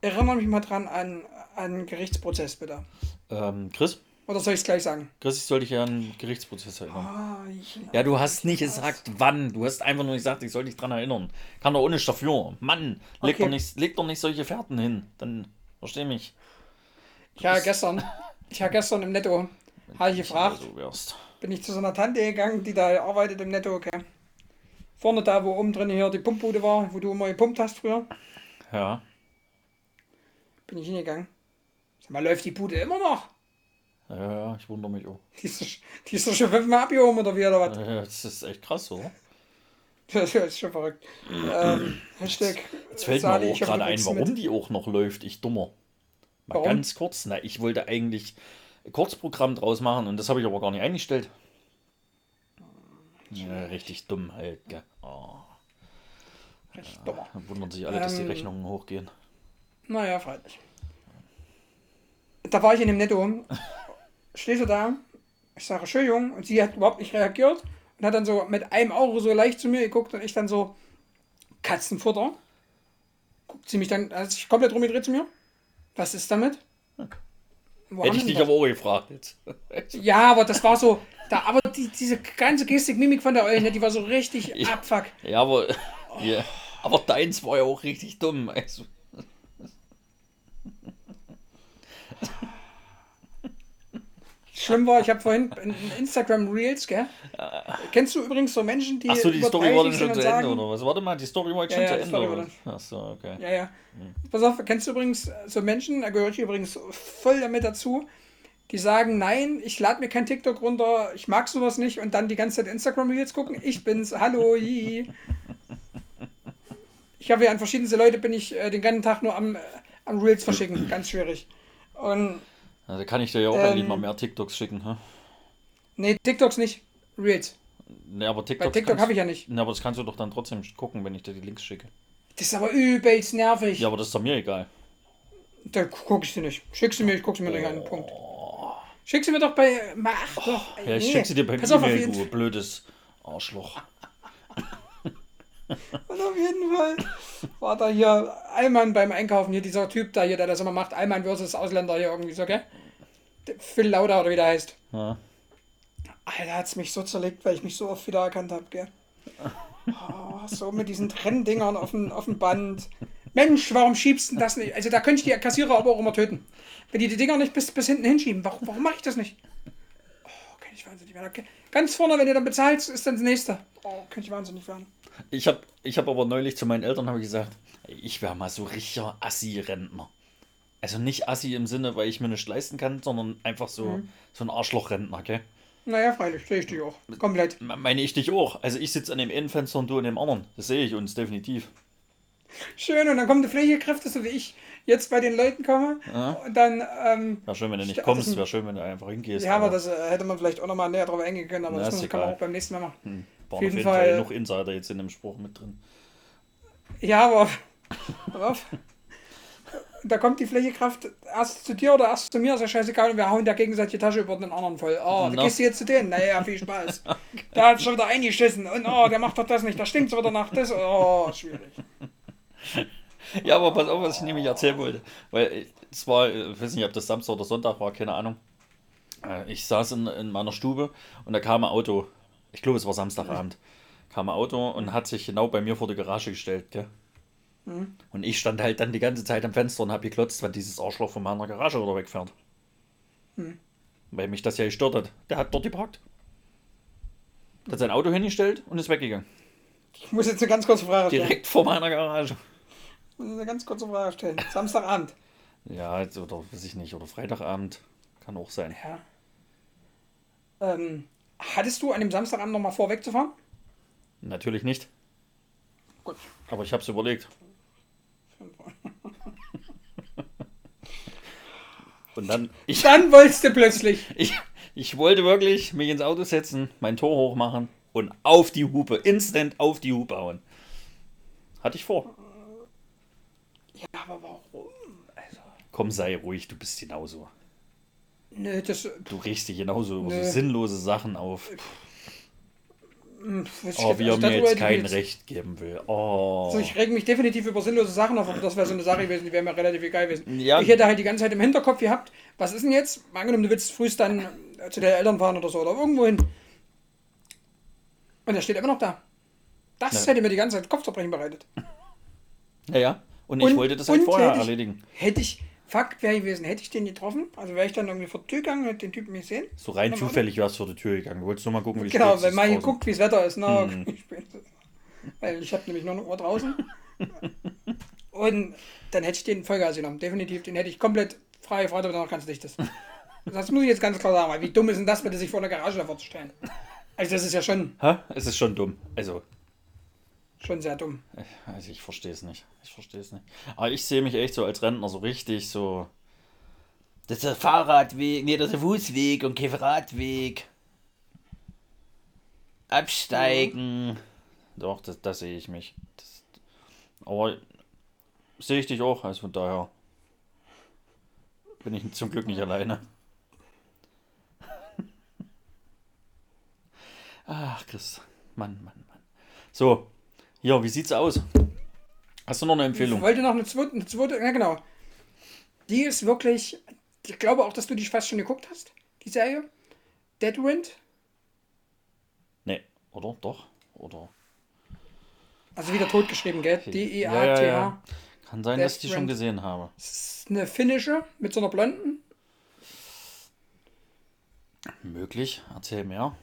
[SPEAKER 1] Erinnere mich mal dran an einen Gerichtsprozess, bitte.
[SPEAKER 2] Ähm, Chris?
[SPEAKER 1] Oder soll ich es gleich sagen?
[SPEAKER 2] Chris, ich soll dich an einen Gerichtsprozess erinnern. Oh, ja, du hast nicht gesagt, wann. Du hast einfach nur gesagt, ich soll dich dran erinnern. Kann doch ohne dafür. Mann, leg, okay. doch nicht, leg doch nicht solche Fährten hin. Dann versteh mich.
[SPEAKER 1] Ich habe gestern, ich habe gestern im Netto, habe ich gefragt, bin ich zu so einer Tante gegangen, die da arbeitet im Netto, okay. Vorne da, wo oben drin hier die Pumpbude war, wo du immer gepumpt hast früher. Ja. Bin ich hingegangen. Sag mal, läuft die Bude immer noch?
[SPEAKER 2] Ja, ja, ich wundere mich auch.
[SPEAKER 1] Die ist, die ist doch schon fünfmal abgehoben oder wie oder was?
[SPEAKER 2] Ja, das ist echt krass, oder?
[SPEAKER 1] Das ist schon verrückt. ähm,
[SPEAKER 2] Hashtag Jetzt fällt Sali, mir auch gerade ein, warum mit. die auch noch läuft. Ich dummer. Mal warum? ganz kurz. Na, ich wollte eigentlich Kurzprogramm draus machen und das habe ich aber gar nicht eingestellt. Ja, richtig dumm halt, gell. Oh. Richtig ja, dummer. Dann wundern sich alle, dass die ähm, Rechnungen hochgehen.
[SPEAKER 1] Naja, freilich. Da war ich in dem Netto. Stehst du da? Ich sage, schön, Jung. Und sie hat überhaupt nicht reagiert und hat dann so mit einem Auge so leicht zu mir geguckt und ich dann so, Katzenfutter. Guckt sie mich dann, also ich komplett rumgedreht zu mir. Was ist damit? Hm.
[SPEAKER 2] Hätte ich dich aber auch gefragt jetzt.
[SPEAKER 1] ja, aber das war so, da, aber die, diese ganze Gestik, Mimik von der Eulen, die war so richtig ja, abfuck.
[SPEAKER 2] Ja, aber, oh. ja, aber deins war ja auch richtig dumm. Also.
[SPEAKER 1] Schlimm war, ich habe vorhin in Instagram Reels, gell? Kennst du übrigens so Menschen, die.
[SPEAKER 2] Achso, die Story war dann schon zu Ende, oder was? Warte mal, die Story war jetzt ja, schon ja, zu Ende, oder?
[SPEAKER 1] Achso, okay. Ja, ja. Hm. Pass auf, kennst du übrigens so Menschen, da gehöre ich übrigens voll damit dazu, die sagen, nein, ich lade mir kein TikTok runter, ich mag sowas nicht und dann die ganze Zeit Instagram Reels gucken. Ich bin's, hallo, hi. Ich habe ja an verschiedenste Leute bin ich äh, den ganzen Tag nur am, äh, am Reels verschicken, ganz schwierig. Und
[SPEAKER 2] ja, da kann ich dir ja auch ähm, lieber mehr TikToks schicken, hä?
[SPEAKER 1] Nee, TikToks nicht, Reels.
[SPEAKER 2] Nee, aber TikTok.
[SPEAKER 1] TikTok habe ich ja nicht.
[SPEAKER 2] Nee, aber das kannst du doch dann trotzdem gucken, wenn ich dir die Links schicke.
[SPEAKER 1] Das ist aber übelst nervig.
[SPEAKER 2] Ja, aber das ist doch mir egal.
[SPEAKER 1] Da gucke ich sie nicht. Schick sie mir, ich gucke sie mir oh. nicht an. Punkt. Schick sie mir doch bei. Mach oh, doch.
[SPEAKER 2] Ja, ich nee. schick sie dir per E-Mail, du blödes Arschloch.
[SPEAKER 1] Und auf jeden Fall war da hier Allmann beim Einkaufen, hier dieser Typ da hier, der das immer macht, Allmann versus Ausländer hier irgendwie so, gell? Phil Lauder oder wie der heißt. Ja. Alter, hat es mich so zerlegt, weil ich mich so oft wieder erkannt habe, gell? Oh, so mit diesen Trenndingern auf dem, auf dem Band. Mensch, warum schiebst du das nicht? Also da könnte ich die Kassierer aber auch immer töten. Wenn die die Dinger nicht bis, bis hinten hinschieben, warum, warum mache ich das nicht? Oh, könnte ich wahnsinnig werden. Okay. Ganz vorne, wenn ihr dann bezahlt, ist dann das nächste. Oh, könnte ich wahnsinnig werden.
[SPEAKER 2] Ich habe ich hab aber neulich zu meinen Eltern ich gesagt, ich wäre mal so richtiger Assi-Rentner. Also nicht Assi im Sinne, weil ich mir nicht leisten kann, sondern einfach so, mhm. so ein Arschloch-Rentner, gell?
[SPEAKER 1] Naja, freilich, sehe ich dich auch. Komplett.
[SPEAKER 2] Meine ich dich auch. Also ich sitze an dem einen Fenster und du an dem anderen. Das sehe ich uns definitiv.
[SPEAKER 1] Schön, und dann kommen die Pflegekräfte, so wie ich jetzt bei den Leuten komme. Ja. Und dann. Ähm,
[SPEAKER 2] wäre schön, wenn du nicht kommst, wäre schön, wenn du einfach hingehst.
[SPEAKER 1] Ja, aber, das äh, hätte man vielleicht auch nochmal näher drauf eingehen können, aber Na, das kann man auch beim nächsten Mal machen. Hm.
[SPEAKER 2] War auf jeden Fall, Fall noch Insider jetzt in dem Spruch mit drin.
[SPEAKER 1] Ja, aber. drauf. da kommt die Pflegekraft erst zu dir oder erst zu mir, ist ja scheißegal, und wir hauen der gegenseitig die Tasche über den anderen voll. Oh, no. gehst du jetzt zu denen? Naja, viel Spaß. okay. Der hat schon wieder eingeschissen und oh, der macht doch das nicht, da stinkt es wieder nach das. Oh, schwierig.
[SPEAKER 2] Ja, aber pass auf, was ich nämlich erzählen wollte. Weil es war, ich weiß nicht, ob das Samstag oder Sonntag war, keine Ahnung. Äh, ich saß in, in meiner Stube und da kam ein Auto. Ich glaube, es war Samstagabend. Kam ein Auto und hat sich genau bei mir vor die Garage gestellt, gell? Mhm. Und ich stand halt dann die ganze Zeit am Fenster und habe geklotzt, wenn dieses Arschloch von meiner Garage oder wegfährt. Mhm. Weil mich das ja gestört hat. Der hat dort geparkt. Hat sein Auto hingestellt und ist weggegangen.
[SPEAKER 1] Ich muss jetzt eine ganz kurze Frage
[SPEAKER 2] stellen. Direkt vor meiner Garage.
[SPEAKER 1] Ich muss eine ganz kurze Frage stellen. Samstagabend.
[SPEAKER 2] ja, oder weiß ich nicht, oder Freitagabend. Kann auch sein.
[SPEAKER 1] Ja. Ähm, hattest du an dem Samstagabend nochmal vor, wegzufahren?
[SPEAKER 2] Natürlich nicht.
[SPEAKER 1] Gut.
[SPEAKER 2] Aber ich habe es überlegt. Und dann.
[SPEAKER 1] Ich, dann wolltest du plötzlich.
[SPEAKER 2] Ich, ich wollte wirklich mich ins Auto setzen, mein Tor hochmachen und auf die Hupe, instant auf die Hupe hauen. Hatte ich vor.
[SPEAKER 1] Ja, aber warum?
[SPEAKER 2] Also. Komm, sei ruhig, du bist genauso.
[SPEAKER 1] Nö, das.
[SPEAKER 2] Du regst dich genauso über so sinnlose Sachen auf. Oh, wie er mir jetzt kein jetzt... Recht geben will. Oh.
[SPEAKER 1] Also ich reg mich definitiv über sinnlose Sachen auf, aber das wäre so eine Sache gewesen, die wäre mir relativ egal gewesen. Ja. Ich hätte halt die ganze Zeit im Hinterkopf gehabt, was ist denn jetzt? Angenommen, du willst frühst dann äh, zu deinen Eltern fahren oder so oder irgendwo hin. Und er steht immer noch da. Das ja. hätte mir die ganze Zeit Kopfzerbrechen bereitet.
[SPEAKER 2] Ja, ja. Und ich und, wollte das halt vorher hätte ich, erledigen.
[SPEAKER 1] Hätte ich, Fakt wäre gewesen, hätte ich den getroffen, also wäre ich dann irgendwie vor die Tür gegangen, hätte den Typen gesehen.
[SPEAKER 2] So rein zufällig wärst du vor die Tür gegangen. Du wolltest nur mal gucken,
[SPEAKER 1] wie es Genau, weil mal geguckt, wie das Wetter ist. Na, hm. weil ich habe nämlich noch eine Uhr draußen. Und dann hätte ich den Vollgas genommen, definitiv. Den hätte ich komplett frei gefragt, aber danach ganz dicht ist. Das muss ich jetzt ganz klar sagen, weil wie dumm ist denn das, bitte sich vor der Garage davor zu stellen? Also das ist ja schon...
[SPEAKER 2] Hä? Es ist schon dumm. Also
[SPEAKER 1] Schon sehr dumm.
[SPEAKER 2] Also ich verstehe es nicht. Ich verstehe es nicht. Aber ich sehe mich echt so als Rentner so richtig so. Das ist der Fahrradweg, nee, das ist der Fußweg und kein Radweg. Absteigen. Mhm. Doch, das, das sehe ich mich. Das, aber sehe ich dich auch, also von daher bin ich zum Glück nicht alleine. Ach, Chris. Mann, Mann, Mann. So, ja, wie sieht's aus? Hast du noch eine Empfehlung?
[SPEAKER 1] Ich wollte noch eine zweite, eine zweite, ja genau. Die ist wirklich, ich glaube auch, dass du die fast schon geguckt hast, die Serie. Deadwind?
[SPEAKER 2] Nee, oder? Doch? Oder?
[SPEAKER 1] Also wieder totgeschrieben, gell? D-E-A-T-H. Ja, ja, ja.
[SPEAKER 2] Kann sein, Death dass ich die schon gesehen habe.
[SPEAKER 1] Das ist eine finnische mit so einer blonden.
[SPEAKER 2] Möglich, erzähl mehr.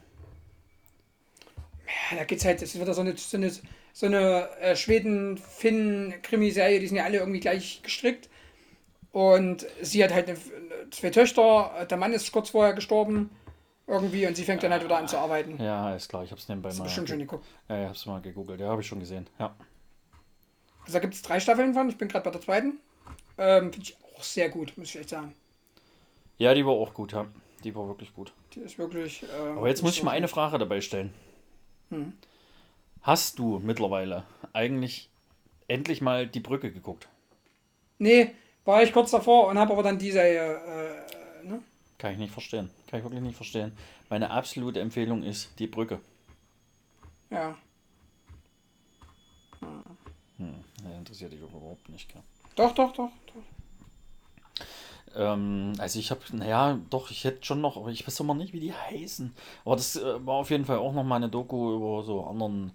[SPEAKER 1] Ja, da geht's halt, das ist wieder so eine, so eine so eine äh, Schweden-Finn-Krimiserie, die sind ja alle irgendwie gleich gestrickt. Und sie hat halt eine, zwei Töchter, der Mann ist kurz vorher gestorben irgendwie und sie fängt dann halt wieder an zu arbeiten.
[SPEAKER 2] Ja, ist klar, ich hab's nebenbei
[SPEAKER 1] mal. bestimmt schon geguckt.
[SPEAKER 2] Ja, ich hab's mal gegoogelt, ja, habe ich schon gesehen, ja.
[SPEAKER 1] Also da gibt es drei Staffeln von, ich bin gerade bei der zweiten. Ähm, Finde ich auch sehr gut, muss ich echt sagen.
[SPEAKER 2] Ja, die war auch gut, ja. Die war wirklich gut.
[SPEAKER 1] Die ist wirklich.
[SPEAKER 2] Äh, Aber jetzt muss ich mal eine Frage dabei stellen. Hm. Hast du mittlerweile eigentlich endlich mal die Brücke geguckt?
[SPEAKER 1] Nee, war ich kurz davor und habe aber dann diese. Äh, ne?
[SPEAKER 2] Kann ich nicht verstehen. Kann ich wirklich nicht verstehen. Meine absolute Empfehlung ist die Brücke.
[SPEAKER 1] Ja.
[SPEAKER 2] Hm, interessiert dich überhaupt nicht, gell?
[SPEAKER 1] Doch, doch, doch, doch.
[SPEAKER 2] Ähm, also ich habe, naja, doch, ich hätte schon noch, aber ich weiß immer nicht, wie die heißen. Aber das äh, war auf jeden Fall auch noch mal eine Doku über so anderen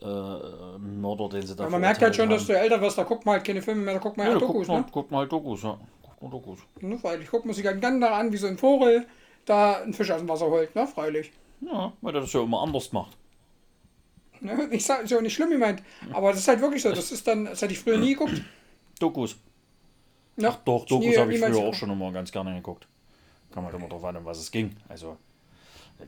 [SPEAKER 2] äh, Mörder, den sie da
[SPEAKER 1] ja, Man merkt halt schon, haben. dass du älter wirst, da guckt man halt keine Filme mehr, da guckt man ja, halt Dokus,
[SPEAKER 2] guckt ne? guckt man halt Dokus, ja. Guckt man Dokus.
[SPEAKER 1] Ne, freilich, guckt man sich halt ganz an, wie so ein Vogel da einen Fisch aus dem Wasser holt, ne, freilich.
[SPEAKER 2] Ja, weil der das ja immer anders macht.
[SPEAKER 1] Ne, ich sag, ist ja auch nicht schlimm gemeint, aber das ist halt wirklich so, das ist dann, das hätte ich früher nie geguckt.
[SPEAKER 2] Dokus. Ja, Ach, doch, Dokus habe ich früher auch schon immer ganz gerne geguckt. Kann man halt immer drauf an, um was es ging. Also,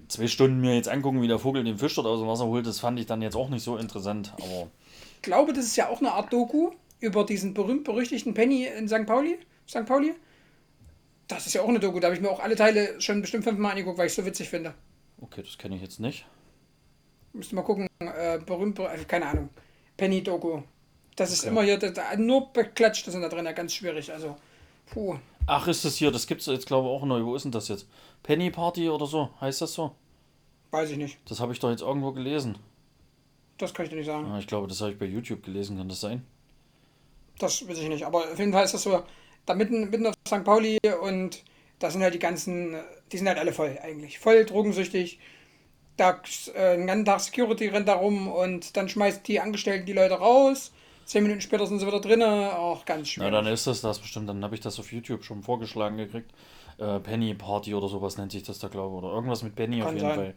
[SPEAKER 2] zwei Stunden mir jetzt angucken, wie der Vogel den Fisch dort aus dem Wasser holt, das fand ich dann jetzt auch nicht so interessant. Aber
[SPEAKER 1] ich glaube, das ist ja auch eine Art Doku über diesen berühmt-berüchtigten Penny in St. Pauli. St. Pauli. Das ist ja auch eine Doku. Da habe ich mir auch alle Teile schon bestimmt fünfmal angeguckt, weil ich es so witzig finde.
[SPEAKER 2] Okay, das kenne ich jetzt nicht.
[SPEAKER 1] Müsste mal gucken. Äh, berühmt, also keine Ahnung. Penny-Doku. Das ist okay. immer hier, das, nur beklatscht sind da drin, ja, ganz schwierig. Also, puh.
[SPEAKER 2] Ach, ist das hier, das gibt es jetzt, glaube ich, auch neu. Wo ist denn das jetzt? Penny Party oder so? Heißt das so?
[SPEAKER 1] Weiß ich nicht.
[SPEAKER 2] Das habe ich doch jetzt irgendwo gelesen.
[SPEAKER 1] Das kann ich dir nicht sagen.
[SPEAKER 2] Ah, ich glaube, das habe ich bei YouTube gelesen. Kann das sein?
[SPEAKER 1] Das weiß ich nicht. Aber auf jeden Fall ist das so, da mitten, mitten auf St. Pauli und da sind halt die ganzen, die sind halt alle voll eigentlich. Voll drogensüchtig. Da äh, einen ganzen Tag Security rennt da rum und dann schmeißt die Angestellten die Leute raus. Zehn Minuten später sind sie wieder drin. Auch ganz schön.
[SPEAKER 2] Na, dann ist das das bestimmt. Dann habe ich das auf YouTube schon vorgeschlagen gekriegt. Äh, Penny Party oder sowas nennt sich das da, glaube ich. Oder irgendwas mit Penny Kann auf jeden sein. Fall.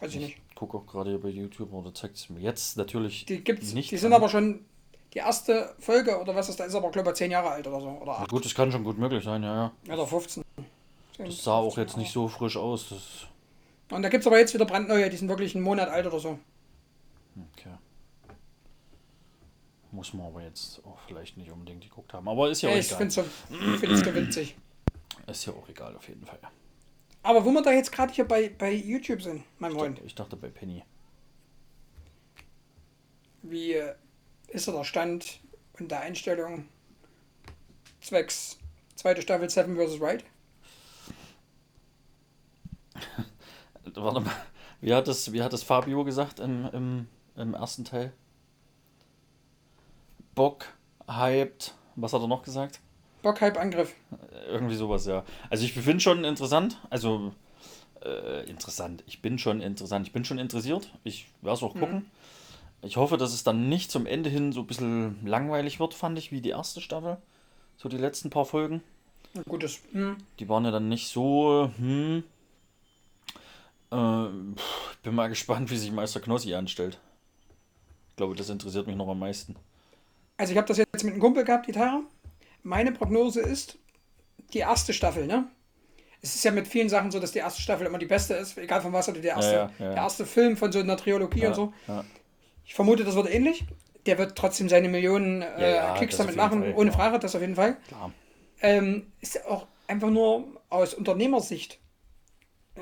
[SPEAKER 1] Weiß ich nicht.
[SPEAKER 2] Ich gucke auch gerade hier bei YouTube oder zeigt es mir jetzt natürlich
[SPEAKER 1] die gibt's, nicht. Die sind aber schon die erste Folge oder was ist da ist aber glaube ich zehn Jahre alt oder so. Oder
[SPEAKER 2] ja, gut, das kann schon gut möglich sein, ja,
[SPEAKER 1] ja. Oder 15.
[SPEAKER 2] Das sah auch jetzt nicht so frisch aus. Das
[SPEAKER 1] und da gibt es aber jetzt wieder brandneue, die sind wirklich einen Monat alt oder so.
[SPEAKER 2] Okay. Muss man aber jetzt auch vielleicht nicht unbedingt geguckt haben. Aber ist ja auch
[SPEAKER 1] ich finde es so witzig.
[SPEAKER 2] Ist ja auch egal auf jeden Fall.
[SPEAKER 1] Aber wo wir da jetzt gerade hier bei, bei YouTube sind, mein
[SPEAKER 2] ich
[SPEAKER 1] Freund.
[SPEAKER 2] Dachte, ich dachte bei Penny.
[SPEAKER 1] Wie ist der Stand und der Einstellung zwecks zweite Staffel Seven vs. Right?
[SPEAKER 2] Warte mal, wie hat es, wie hat es Fabio gesagt im, im, im ersten Teil? Bock, hyped, was hat er noch gesagt?
[SPEAKER 1] Bock, Hype, Angriff.
[SPEAKER 2] Irgendwie sowas, ja. Also ich finde schon interessant, also äh, interessant, ich bin schon interessant, ich bin schon interessiert, ich werde es auch gucken. Mhm. Ich hoffe, dass es dann nicht zum Ende hin so ein bisschen langweilig wird, fand ich, wie die erste Staffel. So die letzten paar Folgen.
[SPEAKER 1] Gut, das, hm.
[SPEAKER 2] Die waren ja dann nicht so, hm. Äh, bin mal gespannt, wie sich Meister Knossi anstellt. Ich glaube, das interessiert mich noch am meisten.
[SPEAKER 1] Also ich habe das jetzt mit einem Kumpel gehabt, die Tara. Meine Prognose ist die erste Staffel, ne? Es ist ja mit vielen Sachen so, dass die erste Staffel immer die beste ist, egal von was oder der erste, ja, ja, ja. der erste Film von so einer Trilogie und so. Ich vermute, das wird ähnlich. Der wird trotzdem seine Millionen äh, Klicks damit machen, Fall, ohne Frage, das auf jeden Fall. Ähm, ist auch einfach nur aus Unternehmersicht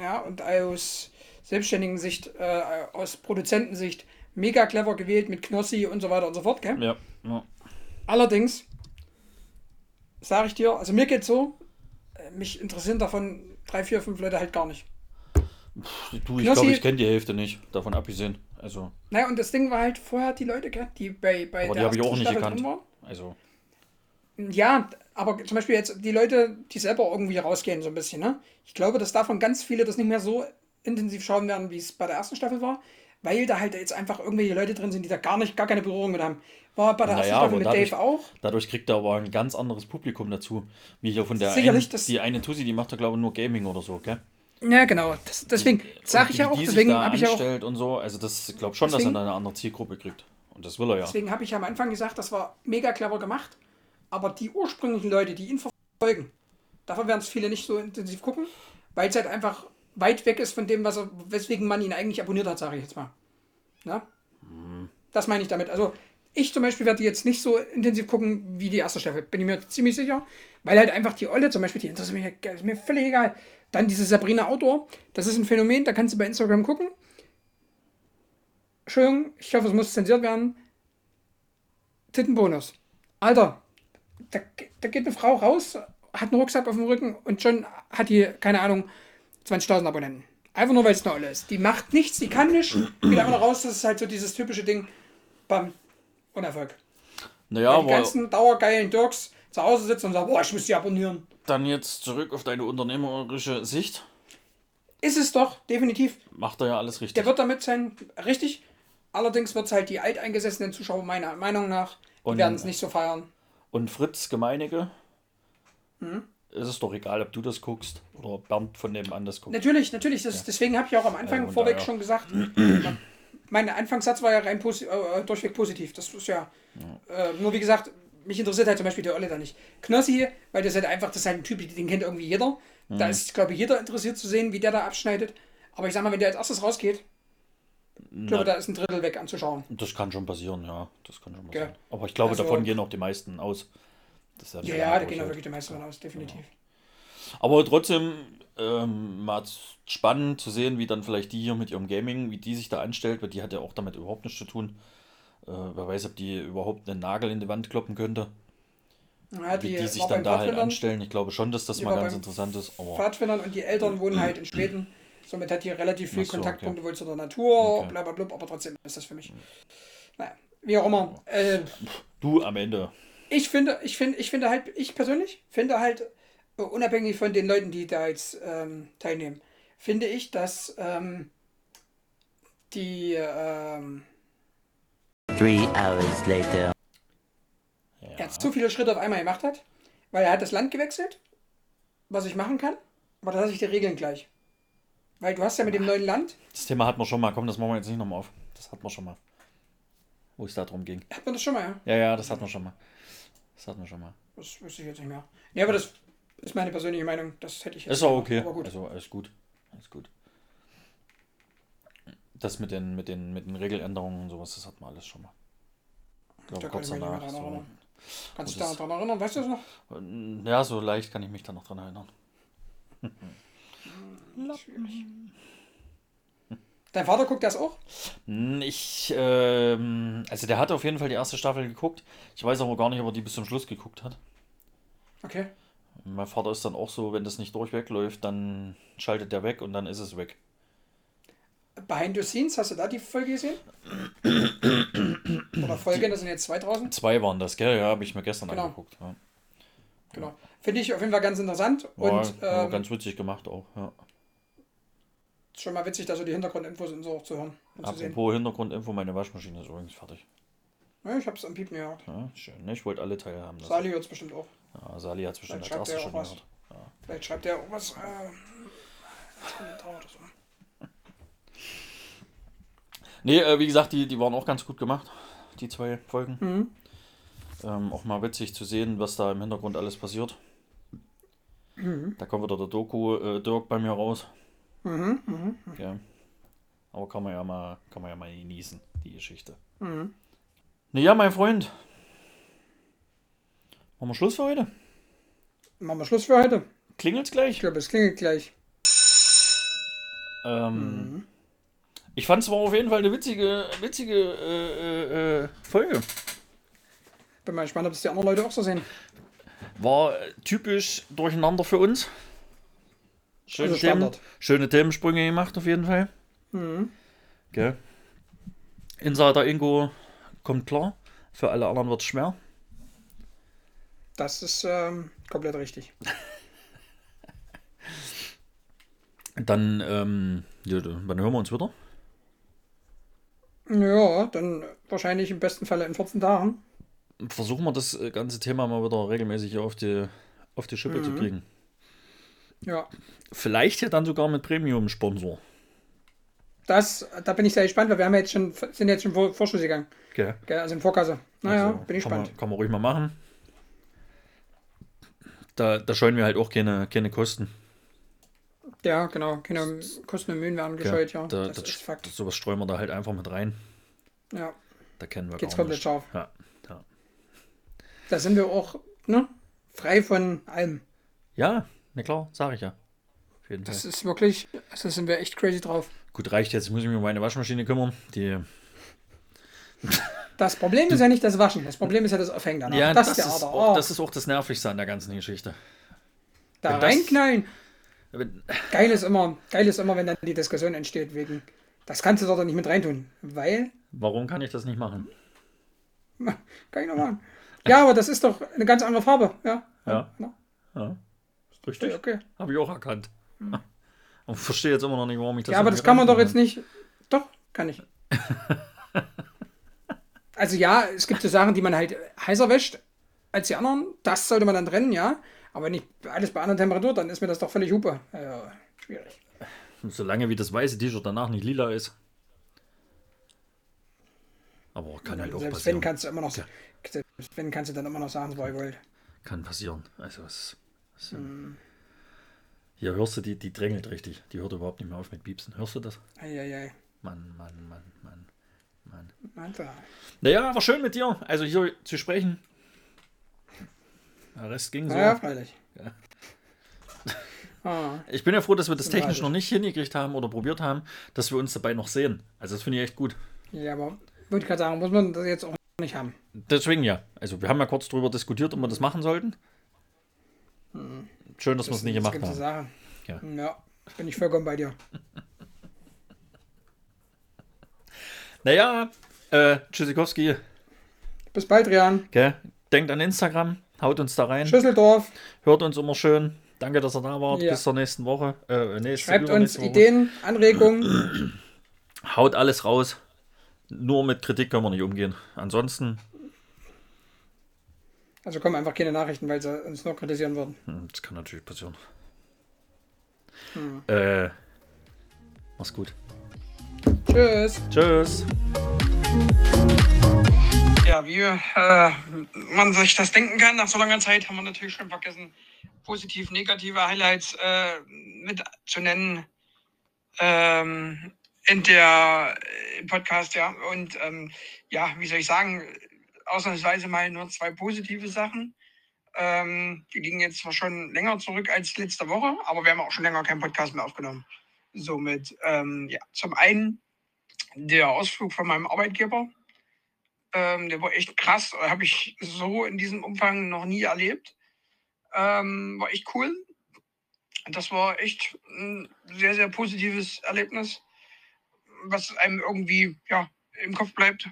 [SPEAKER 1] ja, und aus selbstständigen Sicht, äh, aus Produzentensicht mega clever gewählt mit Knossi und so weiter und so fort, gell?
[SPEAKER 2] Ja. ja.
[SPEAKER 1] Allerdings, sage ich dir, also mir geht so, äh, mich interessieren davon drei, vier, fünf Leute halt gar nicht.
[SPEAKER 2] Du, ich glaube, ich kenne die Hälfte nicht, davon abgesehen. Also.
[SPEAKER 1] Naja, und das Ding war halt vorher die Leute, die bei, bei
[SPEAKER 2] aber die habe ich auch nicht gekannt. Also.
[SPEAKER 1] Ja, aber zum Beispiel jetzt die Leute, die selber irgendwie rausgehen, so ein bisschen, ne? Ich glaube, dass davon ganz viele das nicht mehr so intensiv schauen werden, wie es bei der ersten Staffel war, weil da halt jetzt einfach irgendwelche Leute drin sind, die da gar nicht, gar keine Berührung mit haben. War bei der naja, Staffel mit dadurch, Dave auch.
[SPEAKER 2] Dadurch kriegt er aber ein ganz anderes Publikum dazu. Wie hier von der Sicherlich, einen, die eine Tussi, die macht da glaube ich nur Gaming oder so, gell?
[SPEAKER 1] Ja, genau. Das, deswegen sage ich ja auch, deswegen habe ich auch.
[SPEAKER 2] und so, also das glaube schon, deswegen, dass er eine andere Zielgruppe kriegt. Und das will er ja.
[SPEAKER 1] Deswegen habe ich am Anfang gesagt, das war mega clever gemacht. Aber die ursprünglichen Leute, die ihn verfolgen, davon werden es viele nicht so intensiv gucken, weil es halt einfach weit weg ist von dem, was er, weswegen man ihn eigentlich abonniert hat, sage ich jetzt mal. Na? Mhm. Das meine ich damit. Also ich zum Beispiel werde jetzt nicht so intensiv gucken wie die erste Staffel, bin ich mir ziemlich sicher, weil halt einfach die Olle zum Beispiel, die interessiert mich, ist mir völlig egal. Dann diese Sabrina Outdoor, das ist ein Phänomen, da kannst du bei Instagram gucken. Entschuldigung, ich hoffe, es muss zensiert werden. Tittenbonus. Alter, da, da geht eine Frau raus, hat einen Rucksack auf dem Rücken und schon hat die, keine Ahnung, 20.000 Abonnenten. Einfach nur, weil es eine Olle ist. Die macht nichts, die kann nicht, geht einfach raus, das ist halt so dieses typische Ding, bam, Unerfolg.
[SPEAKER 2] Naja,
[SPEAKER 1] weil die ganzen dauergeilen Dirks zu Hause sitzen und sagen, boah, ich muss die abonnieren.
[SPEAKER 2] Dann jetzt zurück auf deine unternehmerische Sicht.
[SPEAKER 1] Ist es doch, definitiv.
[SPEAKER 2] Macht er ja alles richtig.
[SPEAKER 1] Der wird damit sein, richtig. Allerdings wird es halt die alteingesessenen Zuschauer meiner Meinung nach, die werden es nicht so feiern.
[SPEAKER 2] Und Fritz Gemeinige, hm? ist es doch egal, ob du das guckst oder Bernd von nebenan das guckt.
[SPEAKER 1] Natürlich, natürlich. Das, ja. Deswegen habe ich auch am Anfang also vorweg daher. schon gesagt, mein Anfangssatz war ja rein posi äh, durchweg positiv. Das ist ja, ja. Äh, nur wie gesagt, mich interessiert halt zum Beispiel der Olle da nicht. Knossi, weil das halt einfach, das ist halt ein Typ, den kennt irgendwie jeder. Mhm. Da ist, glaube ich, jeder interessiert zu sehen, wie der da abschneidet. Aber ich sag mal, wenn der als erstes rausgeht, ich glaube, da ist ein Drittel weg anzuschauen.
[SPEAKER 2] Das kann schon passieren, ja. Das kann schon passieren. Ja. Aber ich glaube, also, davon gehen auch die meisten aus.
[SPEAKER 1] ja, ja, ja da gehen auch wirklich die meisten aus, definitiv. Ja.
[SPEAKER 2] Aber trotzdem, ähm, mal spannend zu sehen, wie dann vielleicht die hier mit ihrem Gaming, wie die sich da anstellt, weil die hat ja auch damit überhaupt nichts zu tun. Äh, wer weiß, ob die überhaupt einen Nagel in die Wand kloppen könnte. Ja, die, wie die sich dann da halt anstellen. Ich glaube schon, dass das mal ganz interessant ist.
[SPEAKER 1] Aber Pfadfindern und die Eltern wohnen halt in Schweden. Somit hat die relativ viele so, Kontaktpunkte okay. wohl zu der Natur, okay. bla bla bla, aber trotzdem ist das für mich. Naja, wie auch immer. Äh,
[SPEAKER 2] du am Ende.
[SPEAKER 1] Ich finde, ich finde, ich finde halt, ich persönlich finde halt, unabhängig von den Leuten, die da jetzt ähm, teilnehmen, finde ich, dass ähm, die ähm, Three hours later. Ja. Er zu viele Schritte auf einmal gemacht hat, weil er hat das Land gewechselt, was ich machen kann, aber da lasse ich die Regeln gleich. Weil du hast ja mit dem neuen Land.
[SPEAKER 2] Das Thema hatten wir schon mal, komm, das machen wir jetzt nicht nochmal auf. Das hatten wir schon mal. Wo es da drum ging.
[SPEAKER 1] Hat man das schon mal, ja?
[SPEAKER 2] Ja, ja, das hatten wir schon mal. Das hatten wir schon mal.
[SPEAKER 1] Das wüsste ich jetzt nicht mehr. Ja, aber das ist meine persönliche Meinung. Das hätte ich
[SPEAKER 2] jetzt. Ist auch okay. Aber gut. Also alles gut. Alles gut. Das mit den, mit den, mit den Regeländerungen und sowas, das hat man alles schon mal. Ich glaube, kurz danach. So,
[SPEAKER 1] Kannst du dich daran erinnern? Weißt du das noch?
[SPEAKER 2] Ja, so leicht kann ich mich da noch dran erinnern.
[SPEAKER 1] Dein Vater guckt das auch?
[SPEAKER 2] Ich, ähm, also der hat auf jeden Fall die erste Staffel geguckt. Ich weiß aber gar nicht, ob er die bis zum Schluss geguckt hat.
[SPEAKER 1] Okay.
[SPEAKER 2] Mein Vater ist dann auch so, wenn das nicht durchweg läuft, dann schaltet der weg und dann ist es weg.
[SPEAKER 1] Behind the Scenes, hast du da die Folge gesehen? Oder Folgen, das sind jetzt zwei draußen?
[SPEAKER 2] Zwei waren das, gell? Ja, habe ich mir gestern genau. angeguckt. Ja.
[SPEAKER 1] Genau. Finde ich auf jeden Fall ganz interessant. War, und,
[SPEAKER 2] ähm, ganz witzig gemacht auch, ja.
[SPEAKER 1] Schon mal witzig, da so die Hintergrundinfos und so auch zu hören.
[SPEAKER 2] Und Apropos zu Hintergrundinfo, meine Waschmaschine ist übrigens fertig.
[SPEAKER 1] Ja, ich habe es am Piepen gehört.
[SPEAKER 2] Ja, schön. Ne? Ich wollte alle Teile haben.
[SPEAKER 1] Sali hört es bestimmt auch.
[SPEAKER 2] Ja, Sali hat es bestimmt als erstes schon gehört.
[SPEAKER 1] Ja. Vielleicht schreibt er auch was. Äh, so.
[SPEAKER 2] Nee, äh, wie gesagt, die, die waren auch ganz gut gemacht, die zwei Folgen. Mhm. Ähm, auch mal witzig zu sehen, was da im Hintergrund alles passiert. Mhm. Da kommt wieder der Doku äh, Dirk bei mir raus. Mhm, mhm, okay. Aber kann man ja mal, kann man ja mal genießen, die Geschichte. Mhm. Naja, mein Freund. Machen wir Schluss für heute?
[SPEAKER 1] Machen wir Schluss für heute.
[SPEAKER 2] Klingelt's gleich?
[SPEAKER 1] Ich glaube, es klingelt gleich.
[SPEAKER 2] Ähm, mhm. Ich fand es war auf jeden Fall eine witzige, witzige äh, äh, äh Folge.
[SPEAKER 1] Bin mal gespannt, ob es die anderen Leute auch so sehen.
[SPEAKER 2] War typisch durcheinander für uns. Schöne, also Themen, schöne Themensprünge gemacht auf jeden Fall. Mhm. Okay. Insider Ingo kommt klar. Für alle anderen wird es schwer.
[SPEAKER 1] Das ist ähm, komplett richtig.
[SPEAKER 2] Dann, ähm, ja, wann hören wir uns wieder?
[SPEAKER 1] Ja, dann wahrscheinlich im besten Fall in 14 Tagen.
[SPEAKER 2] Versuchen wir das ganze Thema mal wieder regelmäßig auf die, auf die Schippe mhm. zu kriegen.
[SPEAKER 1] Ja.
[SPEAKER 2] Vielleicht ja dann sogar mit Premium-Sponsor.
[SPEAKER 1] Das, da bin ich sehr gespannt, weil wir haben jetzt schon, sind jetzt schon vor, Vorschuss gegangen. Okay. Also in Vorkasse. Naja, also, bin ich
[SPEAKER 2] kann
[SPEAKER 1] gespannt.
[SPEAKER 2] Man, kann man ruhig mal machen. Da, da scheuen wir halt auch keine, keine Kosten.
[SPEAKER 1] Ja, genau. Keine Kosten und Mühen werden gescheut, ja. ja.
[SPEAKER 2] Da, das, das, ist Fakt. Sowas streuen wir da halt einfach mit rein.
[SPEAKER 1] Ja.
[SPEAKER 2] Da kennen wir
[SPEAKER 1] Geht's komplett scharf.
[SPEAKER 2] Ja, ja.
[SPEAKER 1] Da sind wir auch ne, frei von allem.
[SPEAKER 2] Ja, na klar, sage ich ja.
[SPEAKER 1] Das ist wirklich, also sind wir echt crazy drauf.
[SPEAKER 2] Gut, reicht jetzt. Ich muss mich um meine Waschmaschine kümmern. Die.
[SPEAKER 1] Das Problem ist ja nicht das Waschen. Das Problem ist ja das Aufhängen danach.
[SPEAKER 2] Ja, das, das, ist, ist auch, das ist auch das Nervigste an der ganzen Geschichte.
[SPEAKER 1] Da wenn reinknallen. Das, geil, ist immer, geil ist immer, wenn dann die Diskussion entsteht, wegen, das kannst du dort nicht mit reintun. Weil.
[SPEAKER 2] Warum kann ich das nicht machen?
[SPEAKER 1] Kann ich noch machen. Ja, aber das ist doch eine ganz andere Farbe. Ja.
[SPEAKER 2] Ja. ja. ja. Richtig. Okay. Habe ich auch erkannt. Hm. Und verstehe jetzt immer noch nicht, warum ich
[SPEAKER 1] das. Ja, aber das kann man doch jetzt nicht. Doch, kann ich. also ja, es gibt so Sachen, die man halt heißer wäscht als die anderen. Das sollte man dann trennen, ja. Aber nicht alles bei anderer Temperatur, dann ist mir das doch völlig hupe. Ja, schwierig.
[SPEAKER 2] Solange wie das weiße T-Shirt danach nicht lila ist. Aber kann halt auch
[SPEAKER 1] Selbst
[SPEAKER 2] passieren.
[SPEAKER 1] Wenn kannst du immer noch, ja. selbst wenn kannst du dann immer noch sagen, was ihr wollt.
[SPEAKER 2] Kann passieren. Also es, es mm. Hier hörst du, die, die drängelt richtig. Die hört überhaupt nicht mehr auf mit Piepsen. Hörst du das?
[SPEAKER 1] Eieiei.
[SPEAKER 2] Mann, Mann, Mann, Mann, Mann.
[SPEAKER 1] Alter.
[SPEAKER 2] Naja, war schön mit dir. Also hier zu sprechen. Der Rest ging so.
[SPEAKER 1] Ja, freilich.
[SPEAKER 2] Ja.
[SPEAKER 1] Ah,
[SPEAKER 2] Ich bin ja froh, dass wir das technisch noch nicht hingekriegt haben oder probiert haben, dass wir uns dabei noch sehen. Also das finde ich echt gut.
[SPEAKER 1] ja, aber würde ich gerade sagen, muss man das jetzt auch nicht haben.
[SPEAKER 2] Deswegen ja. Also wir haben ja kurz darüber diskutiert, ob wir das machen sollten. Schön, dass wir es nicht
[SPEAKER 1] das
[SPEAKER 2] gemacht haben.
[SPEAKER 1] Sache.
[SPEAKER 2] Ja.
[SPEAKER 1] ja, bin ich vollkommen bei dir.
[SPEAKER 2] Naja, äh, Tschüssikowski,
[SPEAKER 1] Bis bald, Rian.
[SPEAKER 2] gell? denkt an Instagram, haut uns da rein,
[SPEAKER 1] Schüsseldorf.
[SPEAKER 2] hört uns immer schön. Danke, dass ihr da wart.
[SPEAKER 1] Ja.
[SPEAKER 2] Bis zur nächsten Woche. Äh, nächste,
[SPEAKER 1] Schreibt uns
[SPEAKER 2] Woche.
[SPEAKER 1] Ideen, Anregungen.
[SPEAKER 2] Haut alles raus. Nur mit Kritik können wir nicht umgehen. Ansonsten,
[SPEAKER 1] Also kommen einfach keine Nachrichten, weil sie uns nur kritisieren würden.
[SPEAKER 2] hm, das kann natürlich passieren.
[SPEAKER 1] Hm.
[SPEAKER 2] Äh, mach's gut.
[SPEAKER 1] Tschüss.
[SPEAKER 2] Tschüss.
[SPEAKER 1] Ja, wie äh, man sich das denken kann, nach so langer Zeit haben wir natürlich schon vergessen, positiv, negative Highlights äh, mit zu nennen ähm, in der im Podcast, ja. Und ähm, ja, wie soll ich sagen, ausnahmsweise mal nur zwei positive Sachen. Ähm, die liegen jetzt zwar schon länger zurück als letzte Woche, aber wir haben auch schon länger keinen Podcast mehr aufgenommen. Somit, ähm, ja, zum einen der Ausflug von meinem Arbeitgeber. Ähm, der war echt krass. Habe ich so in diesem Umfang noch nie erlebt. Ähm, war echt cool. Das war echt ein sehr, sehr positives Erlebnis, was einem irgendwie ja, im Kopf bleibt.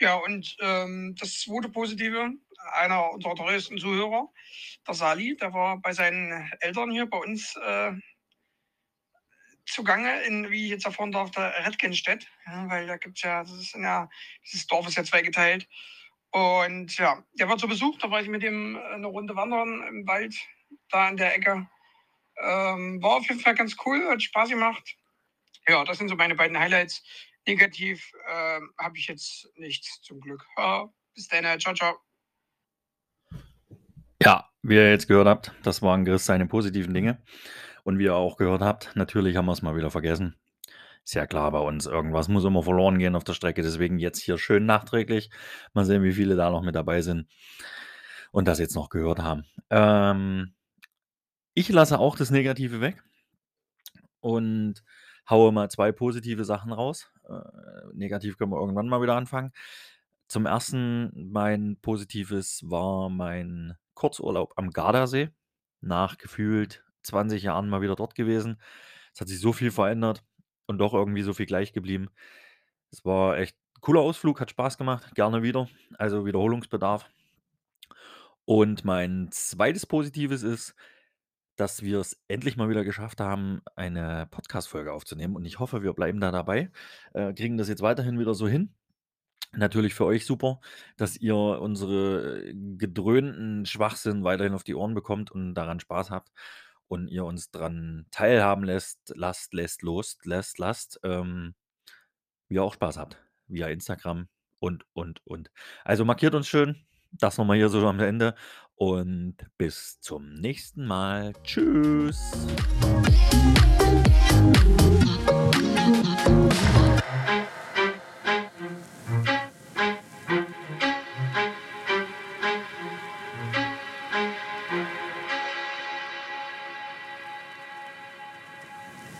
[SPEAKER 1] Ja, und ähm, das zweite Positive, einer unserer treuesten Zuhörer, der Sali, der war bei seinen Eltern hier bei uns äh, zugange, in, wie jetzt erfahren darf, der Redgenstedt. Ja, weil da gibt es ja, das ist ja, dieses Dorf ist ja zweigeteilt. Und ja, der war zu Besuch, da war ich mit ihm eine Runde wandern im Wald, da an der Ecke. Ähm, war auf jeden Fall ganz cool, hat Spaß gemacht. Ja, das sind so meine beiden Highlights. Negativ ähm, habe ich jetzt nichts zum Glück. Ja, bis dann, ciao, ciao.
[SPEAKER 2] Ja, wie ihr jetzt gehört habt, das waren Chris seine positiven Dinge. Und wie ihr auch gehört habt, natürlich haben wir es mal wieder vergessen. Ist ja klar bei uns, irgendwas muss immer verloren gehen auf der Strecke. Deswegen jetzt hier schön nachträglich. Mal sehen, wie viele da noch mit dabei sind und das jetzt noch gehört haben. Ähm, ich lasse auch das Negative weg und haue mal zwei positive Sachen raus. Äh, negativ können wir irgendwann mal wieder anfangen. Zum ersten, mein positives war mein Kurzurlaub am Gardasee. Nach gefühlt 20 Jahren mal wieder dort gewesen. Es hat sich so viel verändert und doch irgendwie so viel gleich geblieben. Es war echt ein cooler Ausflug, hat Spaß gemacht, gerne wieder. Also Wiederholungsbedarf. Und mein zweites Positives ist, dass wir es endlich mal wieder geschafft haben, eine Podcast-Folge aufzunehmen. Und ich hoffe, wir bleiben da dabei, äh, kriegen das jetzt weiterhin wieder so hin. Natürlich für euch super, dass ihr unsere äh, gedröhnten Schwachsinn weiterhin auf die Ohren bekommt und daran Spaß habt und ihr uns dran teilhaben lässt, lasst, lässt, los, lässt, lasst, ähm, wie ihr auch Spaß habt. Via Instagram und, und, und. Also markiert uns schön. Das nochmal hier so am Ende. Und bis zum nächsten Mal. Tschüss.